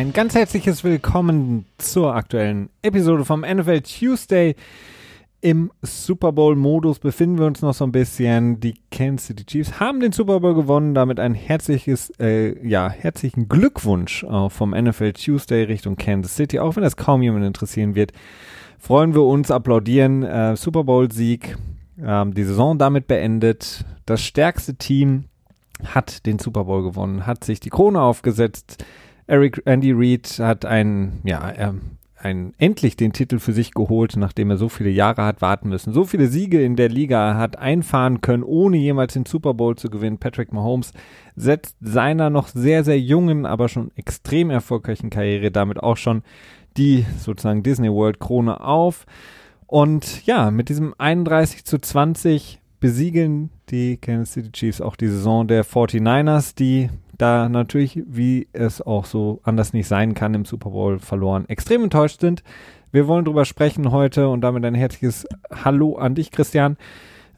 ein ganz herzliches Willkommen zur aktuellen Episode vom NFL Tuesday. Im Super Bowl-Modus befinden wir uns noch so ein bisschen. Die Kansas City Chiefs haben den Super Bowl gewonnen. Damit ein herzliches, äh, ja, herzlichen Glückwunsch auch vom NFL Tuesday Richtung Kansas City. Auch wenn das kaum jemand interessieren wird, freuen wir uns, applaudieren. Äh, Super Bowl-Sieg, ähm, die Saison damit beendet. Das stärkste Team hat den Super Bowl gewonnen, hat sich die Krone aufgesetzt. Eric Andy Reid hat ein, ja, er ein, endlich den Titel für sich geholt, nachdem er so viele Jahre hat warten müssen, so viele Siege in der Liga hat einfahren können, ohne jemals den Super Bowl zu gewinnen. Patrick Mahomes setzt seiner noch sehr, sehr jungen, aber schon extrem erfolgreichen Karriere damit auch schon die sozusagen Disney World Krone auf. Und ja, mit diesem 31 zu 20 besiegeln die Kansas City Chiefs auch die Saison der 49ers, die da natürlich, wie es auch so anders nicht sein kann, im Super Bowl verloren, extrem enttäuscht sind. Wir wollen drüber sprechen heute und damit ein herzliches Hallo an dich, Christian.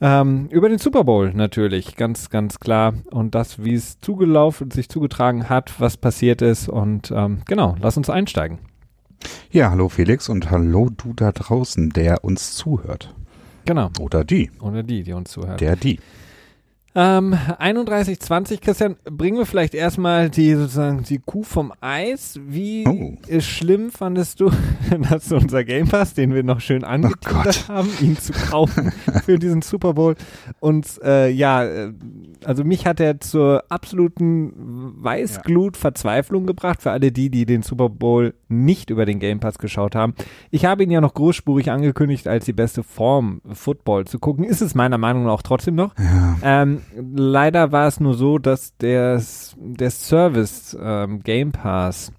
Ähm, über den Super Bowl natürlich, ganz, ganz klar. Und das, wie es zugelaufen, sich zugetragen hat, was passiert ist. Und ähm, genau, lass uns einsteigen. Ja, hallo Felix und hallo du da draußen, der uns zuhört. Genau. Oder die. Oder die, die uns zuhört. Der, die. Ähm, 31,20, Christian, bringen wir vielleicht erstmal die sozusagen die Kuh vom Eis. Wie oh. schlimm fandest du, dass unser Game Pass, den wir noch schön angeteasert oh haben, ihn zu kaufen für diesen Super Bowl? Und äh, ja, äh, also mich hat er zur absoluten Weißglut-Verzweiflung gebracht, für alle die, die den Super Bowl nicht über den Game Pass geschaut haben. Ich habe ihn ja noch großspurig angekündigt, als die beste Form Football zu gucken. Ist es meiner Meinung nach auch trotzdem noch. Ja. Ähm, leider war es nur so, dass der, der Service ähm, Game Pass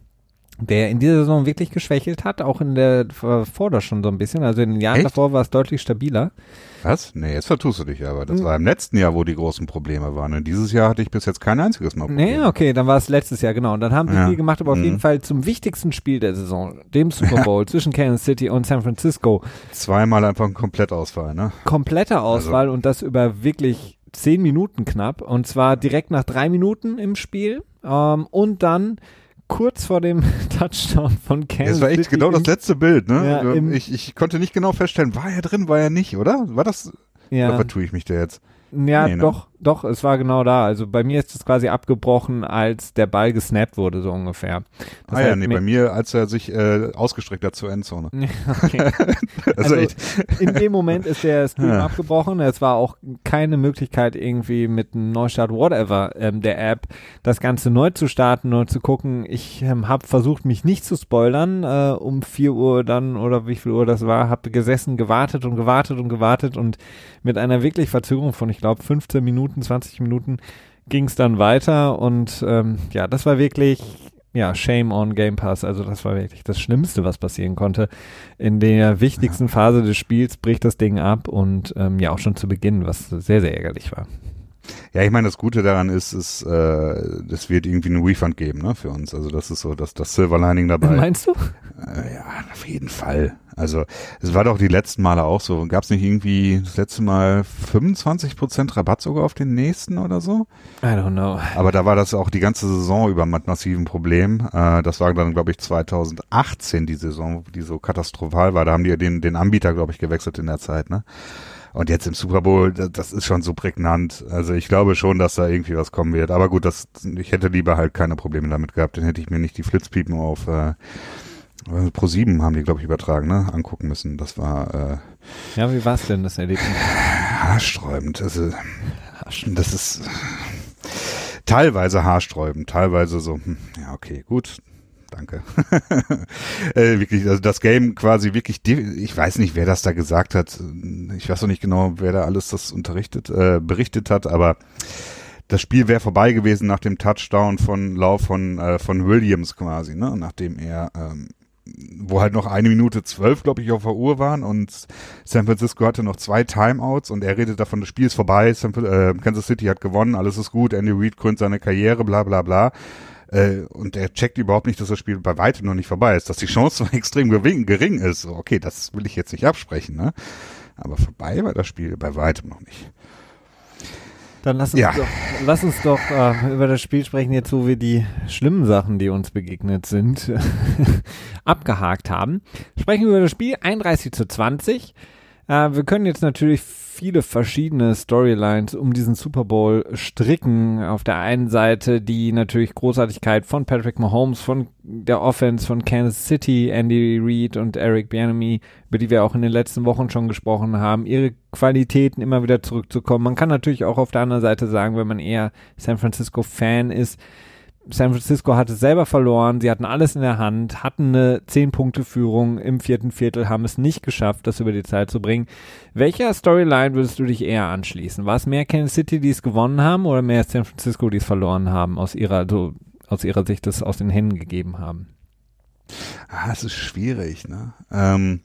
der in dieser Saison wirklich geschwächelt hat, auch in der Vorder schon so ein bisschen. Also in den Jahren Echt? davor war es deutlich stabiler. Was? Nee, jetzt vertust du dich aber. Das hm. war im letzten Jahr, wo die großen Probleme waren. Und dieses Jahr hatte ich bis jetzt kein einziges Mal Probleme. Nee, okay, dann war es letztes Jahr, genau. Und dann haben sie ja. viel gemacht, aber auf mhm. jeden Fall zum wichtigsten Spiel der Saison, dem Super Bowl zwischen Kansas City und San Francisco. Zweimal einfach ein Komplettausfall, ne? Kompletter Ausfall also. und das über wirklich zehn Minuten knapp. Und zwar direkt nach drei Minuten im Spiel. Ähm, und dann kurz vor dem Touchdown von Kansas Das war echt City genau das letzte Bild, ne? Ja, ich, ich konnte nicht genau feststellen, war er drin, war er nicht, oder? War das? Ja. Oder vertue ich mich da jetzt? Ja, nee, ne? Doch, es war genau da. Also bei mir ist es quasi abgebrochen, als der Ball gesnappt wurde, so ungefähr. Das ah ja, nee, bei mir, als er sich äh, ausgestreckt hat zur Endzone. okay. also, also in dem Moment ist der Stream ja. abgebrochen. Es war auch keine Möglichkeit, irgendwie mit einem Neustart, whatever, ähm, der App, das Ganze neu zu starten und zu gucken. Ich ähm, habe versucht, mich nicht zu spoilern, äh, um 4 Uhr dann oder wie viel Uhr das war, habe gesessen, gewartet und gewartet und gewartet und mit einer wirklich Verzögerung von, ich glaube, 15 Minuten Minuten, 20 Minuten ging es dann weiter und ähm, ja, das war wirklich ja, Shame on Game Pass. Also das war wirklich das Schlimmste, was passieren konnte. In der wichtigsten Phase des Spiels bricht das Ding ab und ähm, ja auch schon zu Beginn, was sehr, sehr ärgerlich war. Ja, ich meine, das Gute daran ist, ist, äh, es wird irgendwie einen Refund geben, ne, für uns. Also das ist so das, das Silver Lining dabei. Meinst du? Äh, ja, auf jeden Fall. Also es war doch die letzten Male auch so. Gab es nicht irgendwie das letzte Mal 25% Rabatt sogar auf den nächsten oder so? I don't know. Aber da war das auch die ganze Saison über mit massiven Problem. Äh, das war dann, glaube ich, 2018 die Saison, die so katastrophal war. Da haben die den, den Anbieter, glaube ich, gewechselt in der Zeit, ne? Und jetzt im Super Bowl, das ist schon so prägnant. Also ich glaube schon, dass da irgendwie was kommen wird. Aber gut, das, ich hätte lieber halt keine Probleme damit gehabt. Dann hätte ich mir nicht die Flitzpiepen auf äh, Pro 7 haben die, glaube ich, übertragen, ne? Angucken müssen. Das war. Äh, ja, wie war es denn, das Erlebnis? Haarsträubend. Also, das ist teilweise haarsträubend, teilweise so, hm, ja, okay, gut. Danke. äh, wirklich, also das Game quasi wirklich, ich weiß nicht, wer das da gesagt hat. Ich weiß auch nicht genau, wer da alles das unterrichtet, äh, berichtet hat, aber das Spiel wäre vorbei gewesen nach dem Touchdown von Lauf von, äh, von Williams quasi, ne? Nachdem er ähm, wo halt noch eine Minute zwölf, glaube ich, auf der Uhr waren und San Francisco hatte noch zwei Timeouts und er redet davon, das Spiel ist vorbei, San, äh, Kansas City hat gewonnen, alles ist gut, Andy Reid krönt seine Karriere, bla bla bla. Äh, und er checkt überhaupt nicht, dass das Spiel bei weitem noch nicht vorbei ist, dass die Chance extrem gering ist. Okay, das will ich jetzt nicht absprechen, ne? Aber vorbei war das Spiel bei weitem noch nicht. Dann lass uns Ja. doch, lass uns doch äh, über das Spiel sprechen, jetzt wo wir die schlimmen Sachen, die uns begegnet sind, abgehakt haben. Sprechen wir über das Spiel 31 zu 20. Äh, wir können jetzt natürlich viele verschiedene Storylines um diesen Super Bowl stricken. Auf der einen Seite die natürlich Großartigkeit von Patrick Mahomes, von der Offense von Kansas City, Andy Reid und Eric Bieniemy, über die wir auch in den letzten Wochen schon gesprochen haben, ihre Qualitäten immer wieder zurückzukommen. Man kann natürlich auch auf der anderen Seite sagen, wenn man eher San Francisco Fan ist, San Francisco hat es selber verloren, sie hatten alles in der Hand, hatten eine 10-Punkte-Führung im vierten Viertel, haben es nicht geschafft, das über die Zeit zu bringen. Welcher Storyline würdest du dich eher anschließen? War es mehr Kansas City, die es gewonnen haben, oder mehr San Francisco, die es verloren haben, aus ihrer, so, aus ihrer Sicht das aus den Händen gegeben haben? Ah, es ist schwierig, ne? Ähm,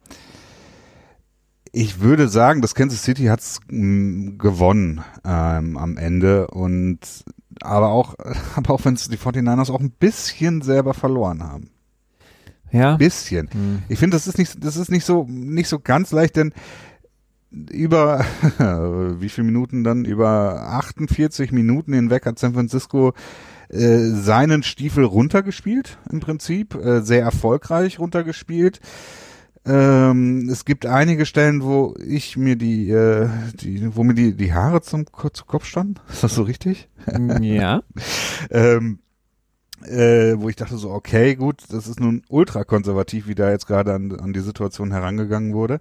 ich würde sagen, das Kansas City hat's mh, gewonnen ähm, am Ende und aber auch, aber auch wenn es die 49ers auch ein bisschen selber verloren haben. Ja. Bisschen. Hm. Ich finde, das ist nicht, das ist nicht so, nicht so ganz leicht, denn über wie viele Minuten dann? Über 48 Minuten hinweg hat San Francisco äh, seinen Stiefel runtergespielt, im Prinzip, äh, sehr erfolgreich runtergespielt. Ähm, es gibt einige Stellen, wo ich mir die, äh, die wo mir die, die Haare zum, Ko- zu Kopf standen. Ist das so richtig? Ja. ähm, äh, wo ich dachte so, okay, gut, das ist nun ultra konservativ, wie da jetzt gerade an, an die Situation herangegangen wurde.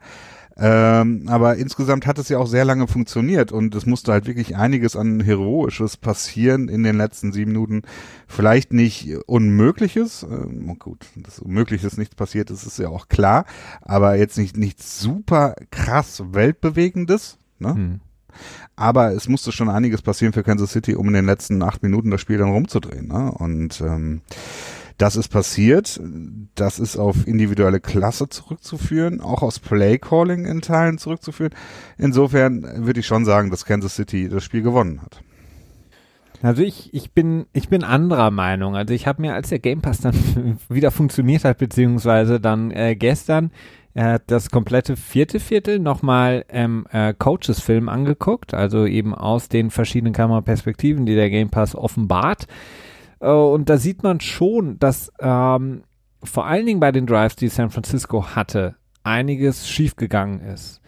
Ähm, aber insgesamt hat es ja auch sehr lange funktioniert und es musste halt wirklich einiges an Heroisches passieren in den letzten sieben Minuten. Vielleicht nicht Unmögliches, ähm, gut, dass Unmögliches nichts passiert ist, ist ja auch klar, aber jetzt nicht, nichts super krass Weltbewegendes, ne? Hm. Aber es musste schon einiges passieren für Kansas City, um in den letzten acht Minuten das Spiel dann rumzudrehen. Ne? Und ähm, das ist passiert. Das ist auf individuelle Klasse zurückzuführen, auch aus Playcalling in Teilen zurückzuführen. Insofern würde ich schon sagen, dass Kansas City das Spiel gewonnen hat. Also ich, ich bin, ich bin anderer Meinung. Also ich habe mir, als der Game Pass dann wieder funktioniert hat, beziehungsweise dann äh, gestern äh, das komplette vierte Viertel nochmal ähm, äh, Coaches-Film angeguckt, also eben aus den verschiedenen Kameraperspektiven, die der Game Pass offenbart. Äh, und da sieht man schon, dass ähm, vor allen Dingen bei den Drives, die San Francisco hatte, einiges schiefgegangen ist.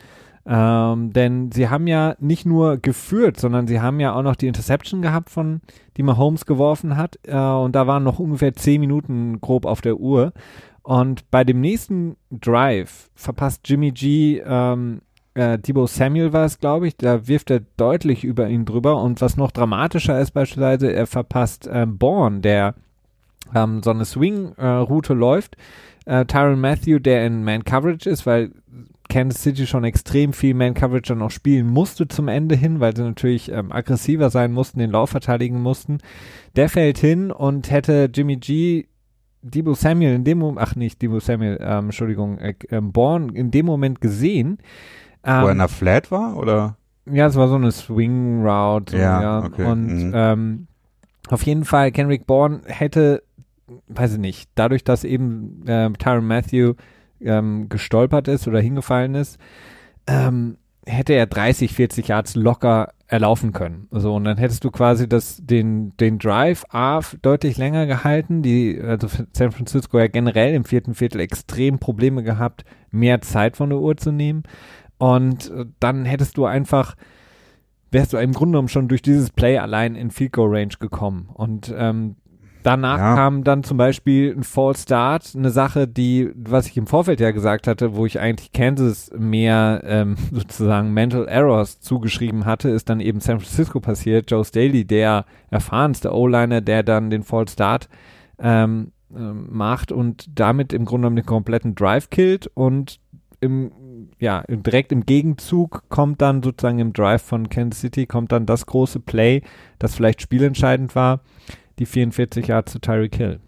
Ähm, denn sie haben ja nicht nur geführt, sondern sie haben ja auch noch die Interception gehabt, von die Mahomes geworfen hat. Äh, und da waren noch ungefähr zehn Minuten grob auf der Uhr. Und bei dem nächsten Drive verpasst Jimmy G, ähm, äh, Debo Samuel war es, glaube ich, da wirft er deutlich über ihn drüber. Und was noch dramatischer ist beispielsweise, er verpasst ähm, Bourne, der ähm, so eine Swing-Route läuft. Äh, Tyron Matthew, der in Man-Coverage ist, weil Kansas City schon extrem viel Man-Coverage dann auch spielen musste zum Ende hin, weil sie natürlich ähm, aggressiver sein mussten, den Lauf verteidigen mussten. Der fällt hin und hätte Jimmy G Debo Samuel in dem Moment, ach nicht, Debo Samuel, ähm, Entschuldigung, äh, ähm, Born in dem Moment gesehen. Wo er in Ähm, der Flat war, oder? ja, es war so eine Swing Route. So, Ja, ja, okay, Und mhm. ähm, auf jeden Fall, Kenrick Bourne hätte, weiß ich nicht, dadurch, dass eben ähm, Tyron Matthew ähm, gestolpert ist oder hingefallen ist, ähm, hätte er 30, 40 Yards locker erlaufen können. So, und dann hättest du quasi das, den, den Drive A deutlich länger gehalten. Die, also San Francisco ja generell im vierten Viertel extrem Probleme gehabt, mehr Zeit von der Uhr zu nehmen. Und äh, dann hättest du einfach, wärst du im Grunde genommen schon durch dieses Play allein in Field Goal Range gekommen. Und ähm, danach Ja. kam dann zum Beispiel ein False Start, eine Sache, die, was ich im Vorfeld ja gesagt hatte, wo ich eigentlich Kansas mehr ähm, sozusagen Mental Errors zugeschrieben hatte, ist dann eben San Francisco passiert. Joe Staley, der erfahrenste O-Liner, der dann den False Start ähm, ähm, macht und damit im Grunde genommen den kompletten Drive killt und im, ja, direkt im Gegenzug kommt dann sozusagen im Drive von Kansas City kommt dann das große Play, das vielleicht spielentscheidend war, die 44 Yards zu Tyreek Hill.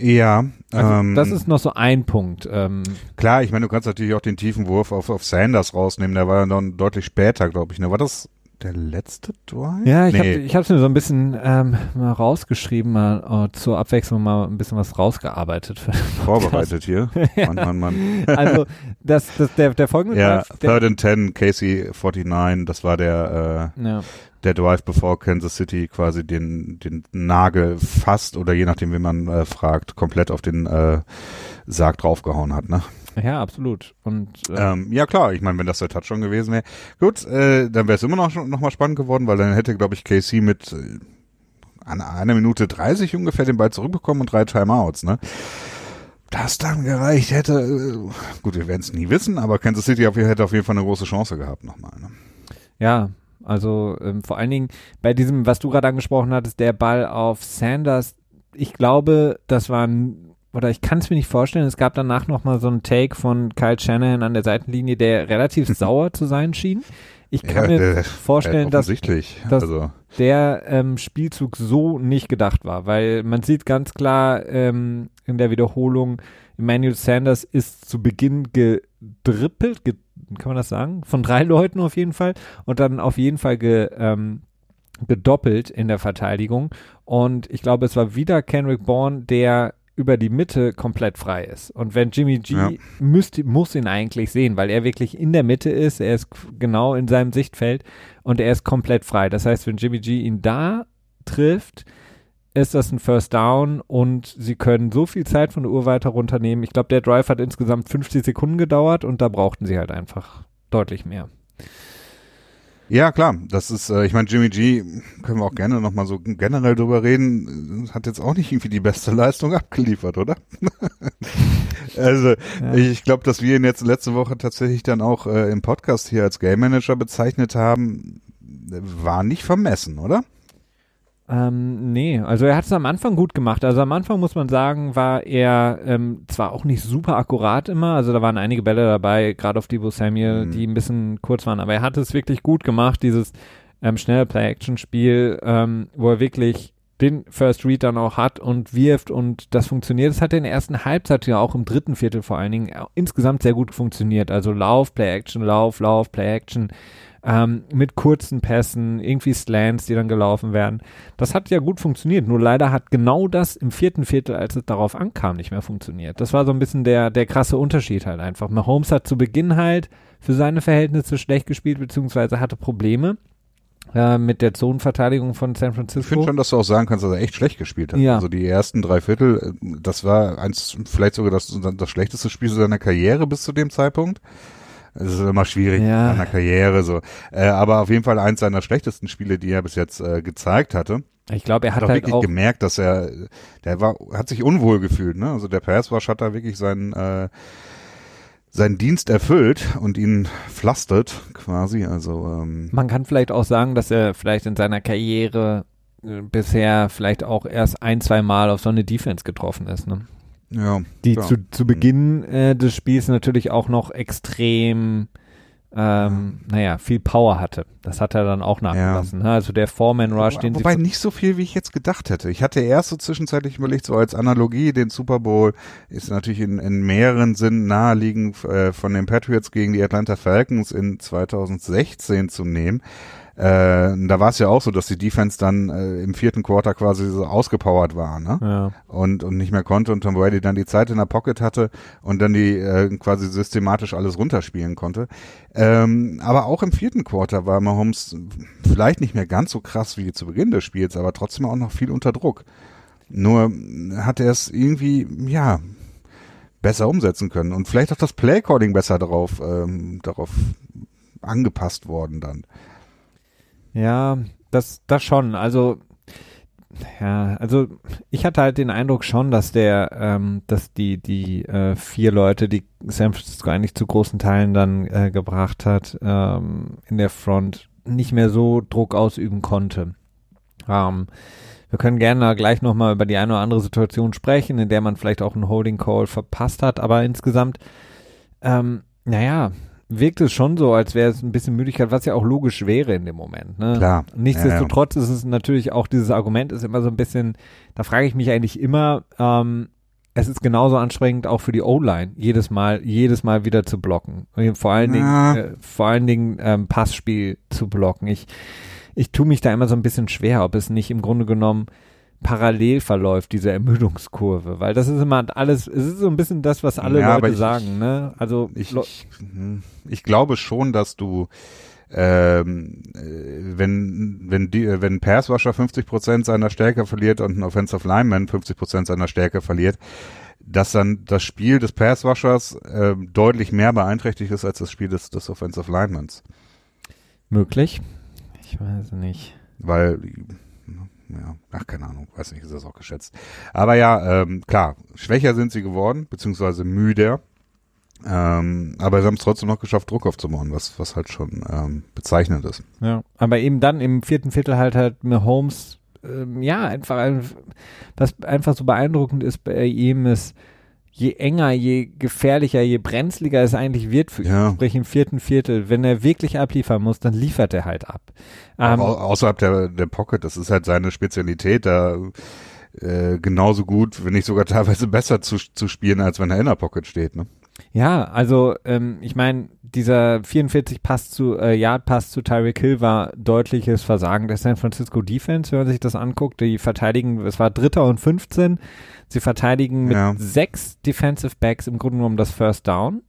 Ja, Also ähm, das ist noch so ein Punkt. Ähm, klar, ich meine, du kannst natürlich auch den tiefen Wurf auf, auf Sanders rausnehmen, der war ja dann deutlich später, glaube ich. Ne? War das der letzte Drive? ja, ich nee. habe hab's mir so ein bisschen ähm, mal rausgeschrieben, mal äh, zur Abwechslung mal ein bisschen was rausgearbeitet. Vorbereitet hier. Mann, Mann, Mann. also das, das, der, der folgende Ja, Drive, Third and Ten, Casey 49, das war der, äh, ja. der Drive, bevor Kansas City quasi den, den Nagel fast oder je nachdem, wie man äh, fragt, komplett auf den äh, Sarg draufgehauen hat, ne? ja, absolut. Und äh, Ähm, ja klar, ich meine, wenn das der Touchdown gewesen wäre, gut, äh, dann wäre es immer noch, noch mal spannend geworden, weil dann hätte, glaube ich, KC mit äh, an einer Minute 30 ungefähr den Ball zurückbekommen und drei Timeouts, ne? Das dann gereicht hätte, äh, gut, wir werden es nie wissen, aber Kansas City hätte auf jeden Fall eine große Chance gehabt nochmal. Ne? Ja, also ähm, vor allen Dingen bei diesem, was du gerade angesprochen hattest, der Ball auf Sanders, ich glaube, das war ein, oder ich kann es mir nicht vorstellen, es gab danach nochmal so einen Take von Kyle Shanahan an der Seitenlinie, der relativ sauer zu sein schien. Ich kann Ja, mir der- vorstellen, äh, dass dass- also, der ähm, Spielzug so nicht gedacht war, weil man sieht ganz klar ähm, in der Wiederholung, Emmanuel Sanders ist zu Beginn gedrippelt, ge kann man das sagen? Von drei Leuten auf jeden Fall und dann auf jeden Fall ge, ähm, gedoppelt in der Verteidigung. Und ich glaube, es war wieder Kendrick Bourne, der über die Mitte komplett frei ist. Und wenn Jimmy G Ja. müsste, muss ihn eigentlich sehen, weil er wirklich in der Mitte ist, er ist genau in seinem Sichtfeld und er ist komplett frei. Das heißt, wenn Jimmy G ihn da trifft, ist das ein First Down und sie können so viel Zeit von der Uhr weiter runternehmen. Ich glaube, der Drive hat insgesamt 50 Sekunden gedauert und da brauchten sie halt einfach deutlich mehr. Ja, klar, das ist, äh, ich meine, Jimmy G, können wir auch gerne nochmal so generell drüber reden, hat jetzt auch nicht irgendwie die beste Leistung abgeliefert, oder? also, Ja. ich glaube, dass wir ihn jetzt letzte Woche tatsächlich dann auch äh, im Podcast hier als Game Manager bezeichnet haben, äh, war nicht vermessen, oder? Ähm, nee, also er hat es am Anfang gut gemacht. Also am Anfang muss man sagen, war er ähm, zwar auch nicht super akkurat immer, also da waren einige Bälle dabei, gerade auf Debo Samuel, Mhm. die ein bisschen kurz waren, aber er hat es wirklich gut gemacht, dieses ähm, schnelle Play-Action-Spiel, ähm, wo er wirklich den First Read dann auch hat und wirft und das funktioniert. Das hat in der ersten Halbzeit ja auch im dritten Viertel vor allen Dingen äh, insgesamt sehr gut funktioniert. Also Lauf, Play-Action, Lauf, Lauf, Play-Action ähm, mit kurzen Pässen, irgendwie Slants, die dann gelaufen werden. Das hat ja gut funktioniert, nur leider hat genau das im vierten Viertel, als es darauf ankam, nicht mehr funktioniert. Das war so ein bisschen der, der krasse Unterschied halt einfach. Mahomes hat zu Beginn halt für seine Verhältnisse schlecht gespielt, beziehungsweise hatte Probleme äh, mit der Zonenverteidigung von San Ich finde Francisco. schon, dass du auch sagen kannst, dass er echt schlecht gespielt hat. Ja. Also die ersten drei Viertel, äh, das war eins, vielleicht sogar das, das schlechteste Spiel seiner Karriere bis zu dem Zeitpunkt. Es ist immer schwierig Ja. an der Karriere so. Äh, aber auf jeden Fall eins seiner schlechtesten Spiele, die er bis jetzt äh, gezeigt hatte. Ich glaube, er Hat hat auch halt wirklich auch gemerkt, dass er, der war, hat sich unwohl gefühlt, ne? Also der Pass Rush hat da wirklich seinen, äh, seinen Dienst erfüllt und ihn pflastert quasi. Also ähm, Man kann vielleicht auch sagen, dass er vielleicht in seiner Karriere äh, bisher vielleicht auch erst ein, zwei Mal auf so eine Defense getroffen ist. Ne? Ja, Die klar. zu, zu Beginn äh, des Spiels natürlich auch noch extrem, ähm, naja, viel Power hatte. Das hat er dann auch nachgelassen. Ne? Also der Foreman-Rush, den Wobei nicht so viel, wie ich jetzt gedacht hätte. Ich hatte erst so zwischenzeitlich überlegt, so als Analogie, den Super Bowl ist natürlich in, in mehreren Sinnen naheliegend äh, von den Patriots gegen die Atlanta Falcons in 2016 zu nehmen. Äh, da war es ja auch so, dass die Defense dann äh, im vierten Quarter quasi so ausgepowert war, ne? ja. und, und nicht mehr konnte und Tom Brady dann die Zeit in der Pocket hatte und dann die äh, quasi systematisch alles runterspielen konnte. Ähm, aber auch im vierten Quarter war Mahomes vielleicht nicht mehr ganz so krass wie zu Beginn des Spiels, aber trotzdem auch noch viel unter Druck. Nur hat er es irgendwie, ja, besser umsetzen können und vielleicht auch das Playcalling besser darauf, ähm, darauf angepasst worden dann. Ja, das, das schon. Also, ja, also ich hatte halt den Eindruck schon, dass der, ähm, dass die, die äh, vier Leute, die San Francisco eigentlich zu großen Teilen dann äh, gebracht hat, ähm, in der Front nicht mehr so Druck ausüben konnte. Ähm, wir können gerne gleich nochmal über die eine oder andere Situation sprechen, in der man vielleicht auch einen Holding Call verpasst hat, aber insgesamt, ähm, naja, wirkt es schon so, als wäre es ein bisschen Müdigkeit, was ja auch logisch wäre in dem Moment. Ne? Klar. Nichtsdestotrotz ist es natürlich auch dieses Argument ist immer so ein bisschen, da frage ich mich eigentlich immer, ähm, es ist genauso anstrengend auch für die O-Line, jedes Mal, jedes Mal wieder zu blocken. Vor allen Ja. Dingen, äh, vor allen Dingen ähm, Passspiel zu blocken. Ich, ich tue mich da immer so ein bisschen schwer, ob es nicht im Grunde genommen parallel verläuft, diese Ermüdungskurve, weil das ist immer alles, es ist so ein bisschen das, was alle Ja, Leute ich- sagen, ne? Also Ich, ich, hm, ich glaube schon, dass du ähm, äh, wenn wenn die äh, wenn ein Passwasher 50 Prozent seiner Stärke verliert und ein Offensive Lineman 50 Prozent seiner Stärke verliert, dass dann das Spiel des Passwashers äh, deutlich mehr beeinträchtigt ist als das Spiel des, des Offensive Linemans, möglich. Ich weiß nicht. weil ja, ach keine Ahnung, weiß nicht, ist das auch geschätzt. Aber ja, ähm, klar, schwächer sind sie geworden, beziehungsweise müder. Ähm, aber sie haben es trotzdem noch geschafft, Druck aufzubauen, was, was halt schon ähm, bezeichnend ist. Ja, aber eben dann im vierten Viertel halt halt Mahomes, ähm, ja, einfach, ein- was einfach so beeindruckend ist bei ihm ist, je enger, je gefährlicher, je brenzliger es eigentlich wird für ihn, Ja. sprich im vierten Viertel, wenn er wirklich abliefern muss, dann liefert er halt ab. Ähm, Au außerhalb der, der Pocket, das ist halt seine Spezialität, da äh, genauso gut, wenn nicht sogar teilweise besser zu, zu spielen, als wenn er in der Pocket steht. Ne? Ja, also ähm, ich meine, dieser 44 Pass zu äh, Yard Pass zu Tyreek Hill war deutliches Versagen der San Francisco Defense, wenn man sich das anguckt. Die verteidigen, es war Dritter und 15. Sie verteidigen mit Ja. sechs Defensive Backs im Grunde genommen das First Down.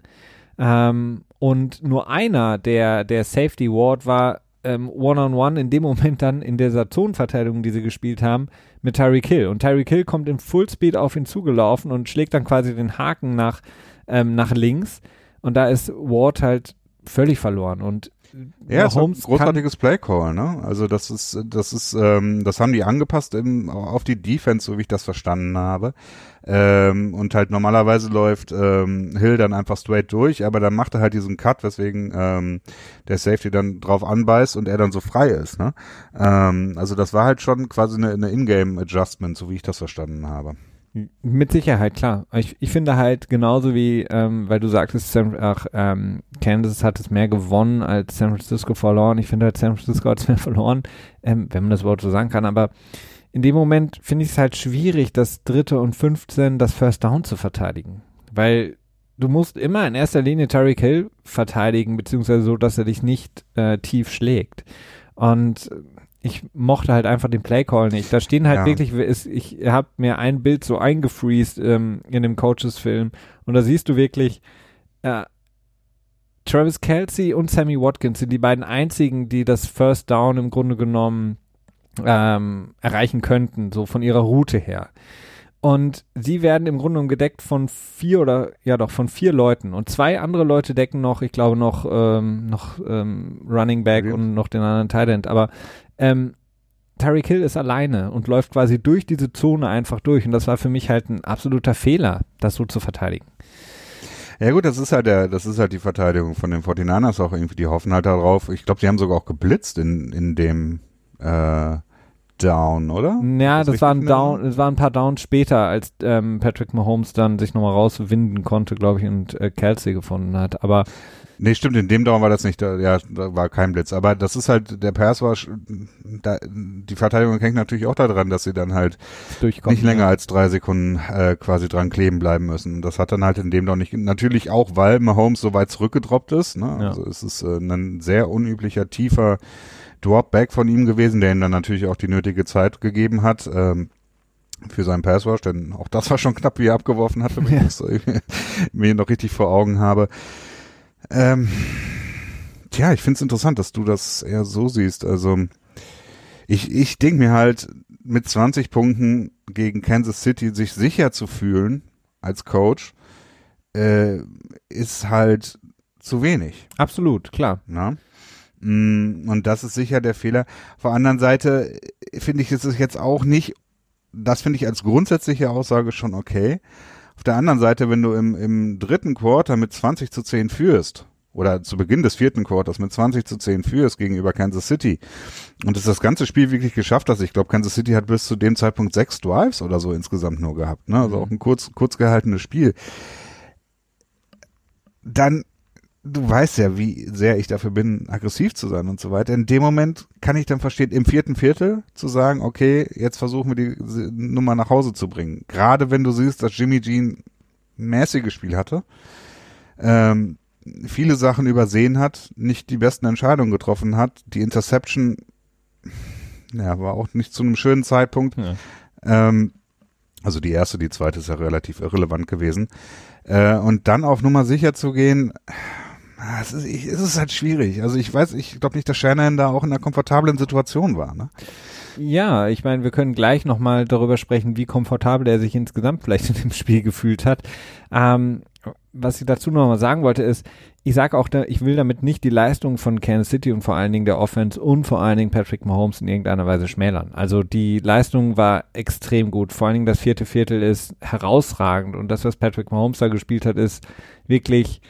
Ähm, und nur einer der der Safety Ward war ähm, One-on-One in dem Moment dann in dieser Zonenverteidigung, die sie gespielt haben, mit Tyreek Hill. Und Tyreek Hill kommt im Fullspeed auf ihn zugelaufen und schlägt dann quasi den Haken nach ähm, nach links und da ist Ward halt völlig verloren und Ja, es war ein Mahomes großartiges Playcall, ne? Also das ist, das ist, ähm, das haben die angepasst im, auf die Defense, so wie ich das verstanden habe. Ähm, und halt normalerweise läuft ähm, Hill dann einfach straight durch, aber dann macht er halt diesen Cut, weswegen ähm, der Safety dann drauf anbeißt und er dann so frei ist, ne? Ähm, also das war halt schon quasi eine, eine Ingame-Adjustment, so wie ich das verstanden habe. Mit Sicherheit, klar. Ich, ich finde halt genauso wie, ähm, weil du sagtest, San, ach, ähm, Kansas hat es mehr gewonnen als San Francisco verloren. Ich finde halt, San Francisco hat es mehr verloren, ähm, wenn man das Wort so sagen kann, aber in dem Moment finde ich es halt schwierig, das dritte und 15 das First Down zu verteidigen. Weil du musst immer in erster Linie Tyreek Hill verteidigen, beziehungsweise so, dass er dich nicht äh, tief schlägt. Und ich mochte halt einfach den Playcall nicht. Da stehen halt Ja. wirklich, ist, ich habe mir ein Bild so eingefreezed ähm, in dem Coaches-Film und da siehst du wirklich, äh, Travis Kelsey und Sammy Watkins sind die beiden einzigen, die das First Down im Grunde genommen ähm, erreichen könnten, so von ihrer Route her. Und sie werden im Grunde genommen gedeckt von vier oder ja doch von vier Leuten und zwei andere Leute decken noch, ich glaube noch ähm, noch ähm, Running Back Williams. und noch den anderen Tight End, aber ähm, Tyreek Hill ist alleine und läuft quasi durch diese Zone einfach durch und das war für mich halt ein absoluter Fehler, das so zu verteidigen. Ja gut, das ist halt der, das ist halt die Verteidigung von den 49ers auch irgendwie, die hoffen halt darauf. Ich glaube, die haben sogar auch geblitzt in, in dem äh, Down, oder? Ja, das richtig war ein in Down, es war ein paar Downs später, als ähm, Patrick Mahomes dann sich nochmal rauswinden konnte, glaube ich, und äh, Kelsey gefunden hat. Aber Nee, stimmt, in dem Down war das nicht, da, ja, da war kein Blitz. Aber das ist halt, der Pass war, da, die Verteidigung hängt natürlich auch daran, dass sie dann halt nicht länger als drei Sekunden äh, quasi dran kleben bleiben müssen. Das hat dann halt in dem Down nicht, natürlich auch, weil Mahomes so weit zurückgedroppt ist. Ne? Ja. Also es ist äh, ein sehr unüblicher, tiefer Dropback von ihm gewesen, der ihm dann natürlich auch die nötige Zeit gegeben hat. Ähm, für seinen Passwash, denn auch das war schon knapp, wie er abgeworfen hat, wenn ich Ja. das äh, mir noch richtig vor Augen habe. Ähm, tja, ich finde es interessant, dass du das eher so siehst. Also ich, ich denke mir halt, mit 20 Punkten gegen Kansas City sich sicher zu fühlen als Coach, äh, ist halt zu wenig. Absolut, klar. Ne? Mm, Und das ist sicher der Fehler. Auf der anderen Seite äh, finde ich, ist es jetzt auch nicht, das finde ich als grundsätzliche Aussage schon okay. Auf der anderen Seite, wenn du im, im dritten Quarter mit 20 zu 10 führst, oder zu Beginn des vierten Quarters mit 20 zu 10 führst gegenüber Kansas City und es das ganze Spiel wirklich geschafft hast, ich glaube, Kansas City hat bis zu dem Zeitpunkt sechs Drives oder so insgesamt nur gehabt, ne? also Mhm. auch ein kurz, kurz gehaltenes Spiel. Dann du weißt ja, wie sehr ich dafür bin, aggressiv zu sein und so weiter. In dem Moment kann ich dann verstehen, im vierten Viertel zu sagen, okay, jetzt versuchen wir die Nummer nach Hause zu bringen. Gerade wenn du siehst, dass Jimmy Jean mäßiges Spiel hatte, ähm, viele Sachen übersehen hat, nicht die besten Entscheidungen getroffen hat, die Interception ja, war auch nicht zu einem schönen Zeitpunkt. Ja. Ähm, also die erste, die zweite ist ja relativ irrelevant gewesen. Äh, und dann auf Nummer sicher zu gehen, es ist, ich, es ist halt schwierig. Also ich weiß, ich glaube nicht, dass Shanahan da auch in einer komfortablen Situation war. Ne? Ja, ich meine, wir können gleich nochmal darüber sprechen, wie komfortabel er sich insgesamt vielleicht in dem Spiel gefühlt hat. Ähm, was ich dazu nochmal sagen wollte, ist, ich sage auch, da, ich will damit nicht die Leistung von Kansas City und vor allen Dingen der Offense und vor allen Dingen Patrick Mahomes in irgendeiner Weise schmälern. Also die Leistung war extrem gut. Vor allen Dingen das vierte Viertel ist herausragend und das, was Patrick Mahomes da gespielt hat, ist wirklich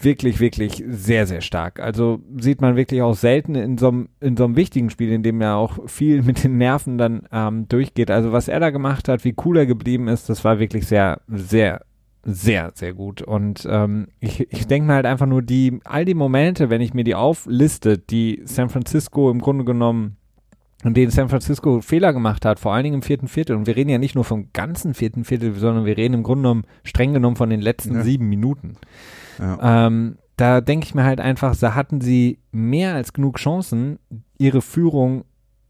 wirklich, wirklich sehr, sehr stark. Also sieht man wirklich auch selten in so einem, in so einem wichtigen Spiel, in dem ja auch viel mit den Nerven dann ähm, durchgeht. Also was er da gemacht hat, wie cool er geblieben ist, das war wirklich sehr, sehr sehr, sehr gut. Und ähm, ich, ich denke mir halt einfach nur die, all die Momente, wenn ich mir die aufliste, die San Francisco im Grunde genommen in denen San Francisco Fehler gemacht hat, vor allen Dingen im vierten Viertel. Und wir reden ja nicht nur vom ganzen vierten Viertel, sondern wir reden im Grunde genommen streng genommen von den letzten ja. sieben Minuten. Ja. Ähm, da denke ich mir halt einfach, da hatten sie mehr als genug Chancen, ihre Führung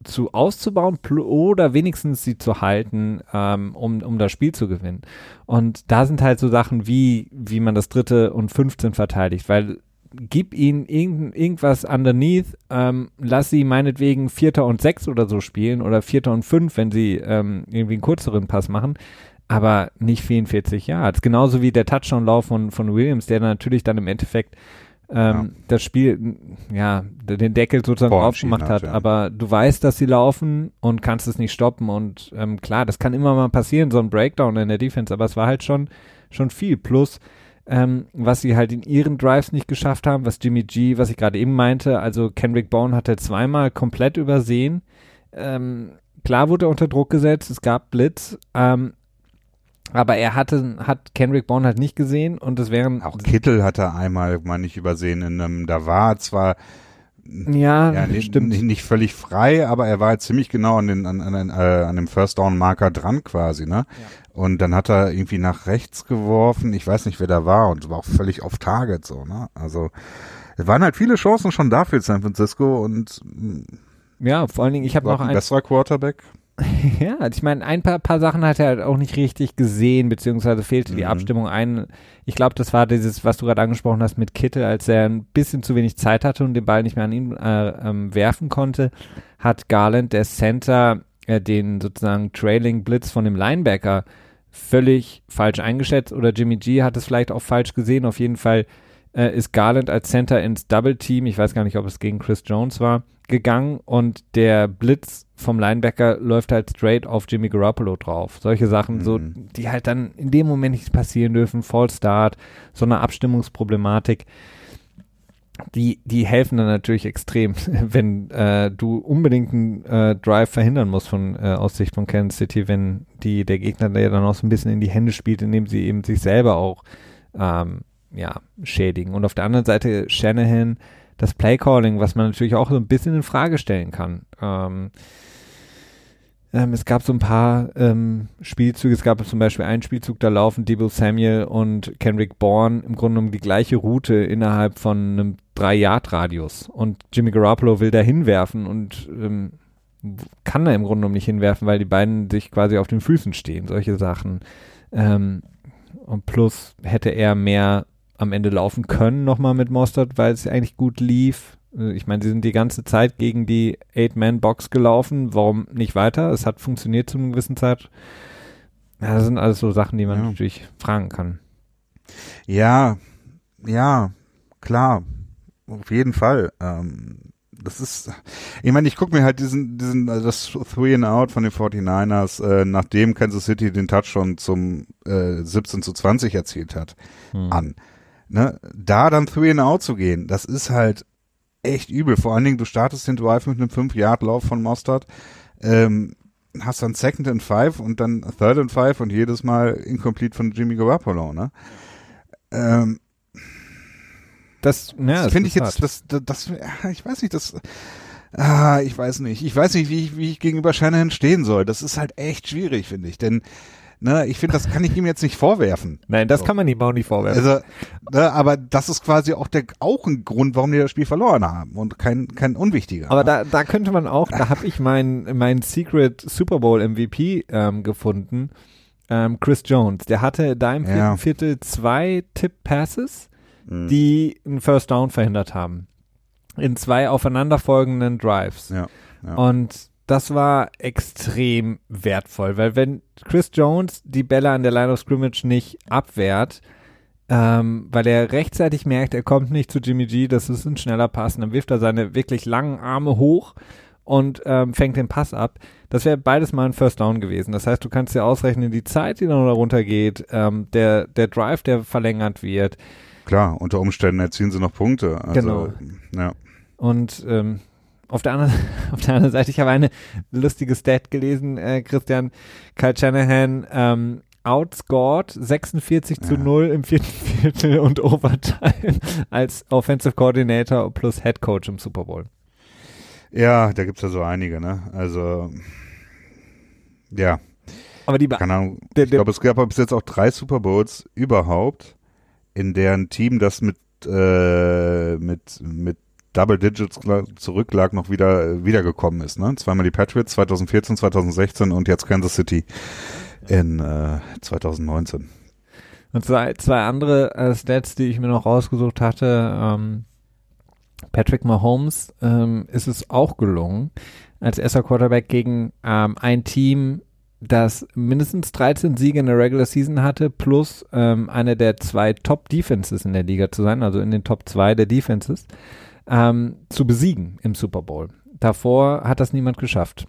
zu auszubauen oder wenigstens sie zu halten, ähm, um, um das Spiel zu gewinnen. Und da sind halt so Sachen wie, wie man das dritte und 15 verteidigt, weil gib ihnen irgend, irgendwas underneath, ähm, lass sie meinetwegen Vierter und Sechs oder so spielen oder Vierter und Fünf, wenn sie ähm, irgendwie einen kürzeren Pass machen, aber nicht 44 Yards. Genauso wie der Touchdown-Lauf von, von Williams, der natürlich dann im Endeffekt ähm, ja. das Spiel, ja, den Deckel sozusagen Boah, aufgemacht hat, ja. aber du weißt, dass sie laufen und kannst es nicht stoppen und ähm, klar, das kann immer mal passieren, so ein Breakdown in der Defense, aber es war halt schon, schon viel. Plus, ähm, was sie halt in ihren Drives nicht geschafft haben, was Jimmy G, was ich gerade eben meinte, also Kendrick Bourne hatte zweimal komplett übersehen. Ähm, klar wurde er unter Druck gesetzt, es gab Blitz, ähm, aber er hatte, hat Kendrick Bourne halt nicht gesehen und es wären. Auch Kittel hat er einmal mal nicht übersehen. In einem, da war zwar ja, ja nicht. Nicht, völlig frei, aber er war halt ziemlich genau an, den, an, an, äh, an dem First Down Marker dran quasi, ne? Ja. Und dann hat er irgendwie nach rechts geworfen. Ich weiß nicht, wer da war und war auch völlig off Target so, ne? Also es waren halt viele Chancen schon dafür San Francisco und ja, vor allen Dingen, ich habe noch ein besserer Quarterback. Ja, ich meine, ein paar, paar Sachen hat er halt auch nicht richtig gesehen, beziehungsweise fehlte mhm. die Abstimmung ein. Ich glaube, das war dieses, was du gerade angesprochen hast mit Kittel, als er ein bisschen zu wenig Zeit hatte und den Ball nicht mehr an ihn äh, ähm, werfen konnte, hat Garland, der Center, äh, den sozusagen Trailing Blitz von dem Linebacker völlig falsch eingeschätzt oder Jimmy G hat es vielleicht auch falsch gesehen. Auf jeden Fall äh, ist Garland als Center ins Double Team, ich weiß gar nicht, ob es gegen Chris Jones war, gegangen und der Blitz vom Linebacker läuft halt straight auf Jimmy Garoppolo drauf. Solche Sachen, mhm. so, die halt dann in dem Moment nicht passieren dürfen, Fall Start, so eine Abstimmungsproblematik. Die, die helfen dann natürlich extrem, wenn äh, du unbedingt einen äh, Drive verhindern musst von äh, aus Sicht von Kansas City, wenn die der Gegner der dann auch so ein bisschen in die Hände spielt, indem sie eben sich selber auch ähm, ja, schädigen. Und auf der anderen Seite Shanahan, das Playcalling, was man natürlich auch so ein bisschen in Frage stellen kann. Ähm, ähm, es gab so ein paar ähm, Spielzüge. Es gab zum Beispiel einen Spielzug, da laufen Debo Samuel und Kendrick Bourne im Grunde um die gleiche Route innerhalb von einem 3-Yard-Radius. Und Jimmy Garoppolo will da hinwerfen und ähm, kann da im Grunde genommen nicht hinwerfen, weil die beiden sich quasi auf den Füßen stehen. Solche Sachen. Ähm, und plus hätte er mehr am Ende laufen können nochmal mit Mostert, weil es eigentlich gut lief. Äh, ich meine, sie sind die ganze Zeit gegen die Eight-Man-Box gelaufen. Warum nicht weiter? Es hat funktioniert zu einer gewissen Zeit. Ja, das sind alles so Sachen, die man ja. natürlich fragen kann. Ja, ja, klar. Auf jeden Fall. Ähm, das ist, ich meine, ich gucke mir halt diesen, diesen, also das Three and Out von den 49ers, äh, nachdem Kansas City den Touchdown zum äh, 17 zu 20 erzielt hat, hm. an ne, da dann Three and Out zu gehen, das ist halt echt übel. Vor allen Dingen, du startest den Drive mit einem 5-Yard-Lauf von Mostert, ähm, hast dann Second and Five und dann Third and Five und jedes Mal incomplete von Jimmy Garoppolo, ne? Ähm, das, ja, das finde ich jetzt, das, das, das, ich weiß nicht, das, ah, ich weiß nicht, ich weiß nicht, wie ich, wie ich gegenüber Shanahan stehen soll. Das ist halt echt schwierig, finde ich, denn ne, ich finde, das kann ich ihm jetzt nicht vorwerfen. Nein, das So. kann man ihm auch nicht vorwerfen. Also, ne, aber das ist quasi auch der auch ein Grund, warum die das Spiel verloren haben und kein kein unwichtiger. Aber da, da könnte man auch, da habe ich meinen mein Secret Super Bowl MVP ähm, gefunden. Ähm, Chris Jones, der hatte da im vierten Ja. Viertel zwei Tip-Passes, Mhm. die einen First Down verhindert haben. In zwei aufeinanderfolgenden Drives. ja, ja. Und das war extrem wertvoll, weil wenn Chris Jones die Bälle an der Line of Scrimmage nicht abwehrt, ähm, weil er rechtzeitig merkt, er kommt nicht zu Jimmy G, das ist ein schneller Pass, und dann wirft er seine wirklich langen Arme hoch und ähm, fängt den Pass ab. Das wäre beides mal ein First Down gewesen. Das heißt, du kannst dir ausrechnen, die Zeit, die dann da runtergeht, ähm, der, der Drive, der verlängert wird, Klar, unter Umständen erzielen sie noch Punkte. Also, Genau. Ja. Und ähm, auf, der anderen, auf der anderen Seite, ich habe eine lustige Stat gelesen, äh, Christian Kyle Shanahan ähm, outscored 46 zu Ja. 0 im vierten Viertel und Overtime als Offensive Coordinator plus Head Coach im Super Bowl. ja, da gibt's ja so einige, ne? Also ja, Aber die Be keine Ahnung. der, Ich glaube, es gab bis jetzt auch drei Super Bowls überhaupt, in deren Team das mit äh, mit mit Double Digits gla- zurücklag, noch wieder wiedergekommen ist. Ne? Zweimal die Patriots 2014, 2016 und jetzt Kansas City in äh, 2019. Und zwei, zwei andere äh, Stats, die ich mir noch rausgesucht hatte. Ähm, Patrick Mahomes ähm, ist es auch gelungen, als erster Quarterback gegen ähm, ein Team, das mindestens 13 Siege in der Regular Season hatte, plus ähm, eine der zwei Top-Defenses in der Liga zu sein, also in den Top 2 der Defenses, ähm, zu besiegen im Super Bowl. Davor hat das niemand geschafft.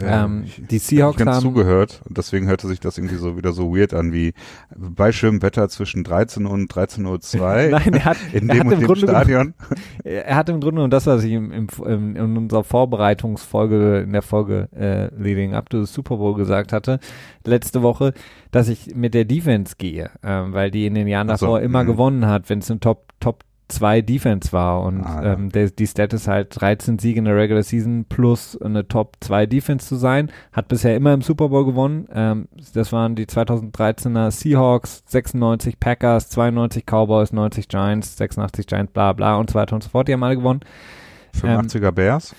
Ähm, ich- die ich Seahawks hab ganz haben zugehört und deswegen hörte sich das irgendwie so wieder so weird an wie bei schönem Wetter zwischen 13 und 13.02 Uhr Nein, er hat, in er dem hat und im dem Grunde Stadion. Er hat im Grunde, und das, was ich im, im, im, in unserer Vorbereitungsfolge, in der Folge äh, Leading Up to the Super Bowl gesagt hatte, letzte Woche, dass ich mit der Defense gehe, ähm, weil die in den Jahren Ach so, davor immer mhm. gewonnen hat, wenn es eine Top, Top 2 Defense war. Und Ah, ja. ähm, der, die Stat ist halt 13 Siege in der Regular Season plus eine Top 2 Defense zu sein. Hat bisher immer im Super Bowl gewonnen. Ähm, das waren die 2013er Seahawks, 96 Packers, 92 Cowboys, 90 Giants, 86 Giants, bla bla und so weiter und so fort. Die haben alle gewonnen. 85er Bears?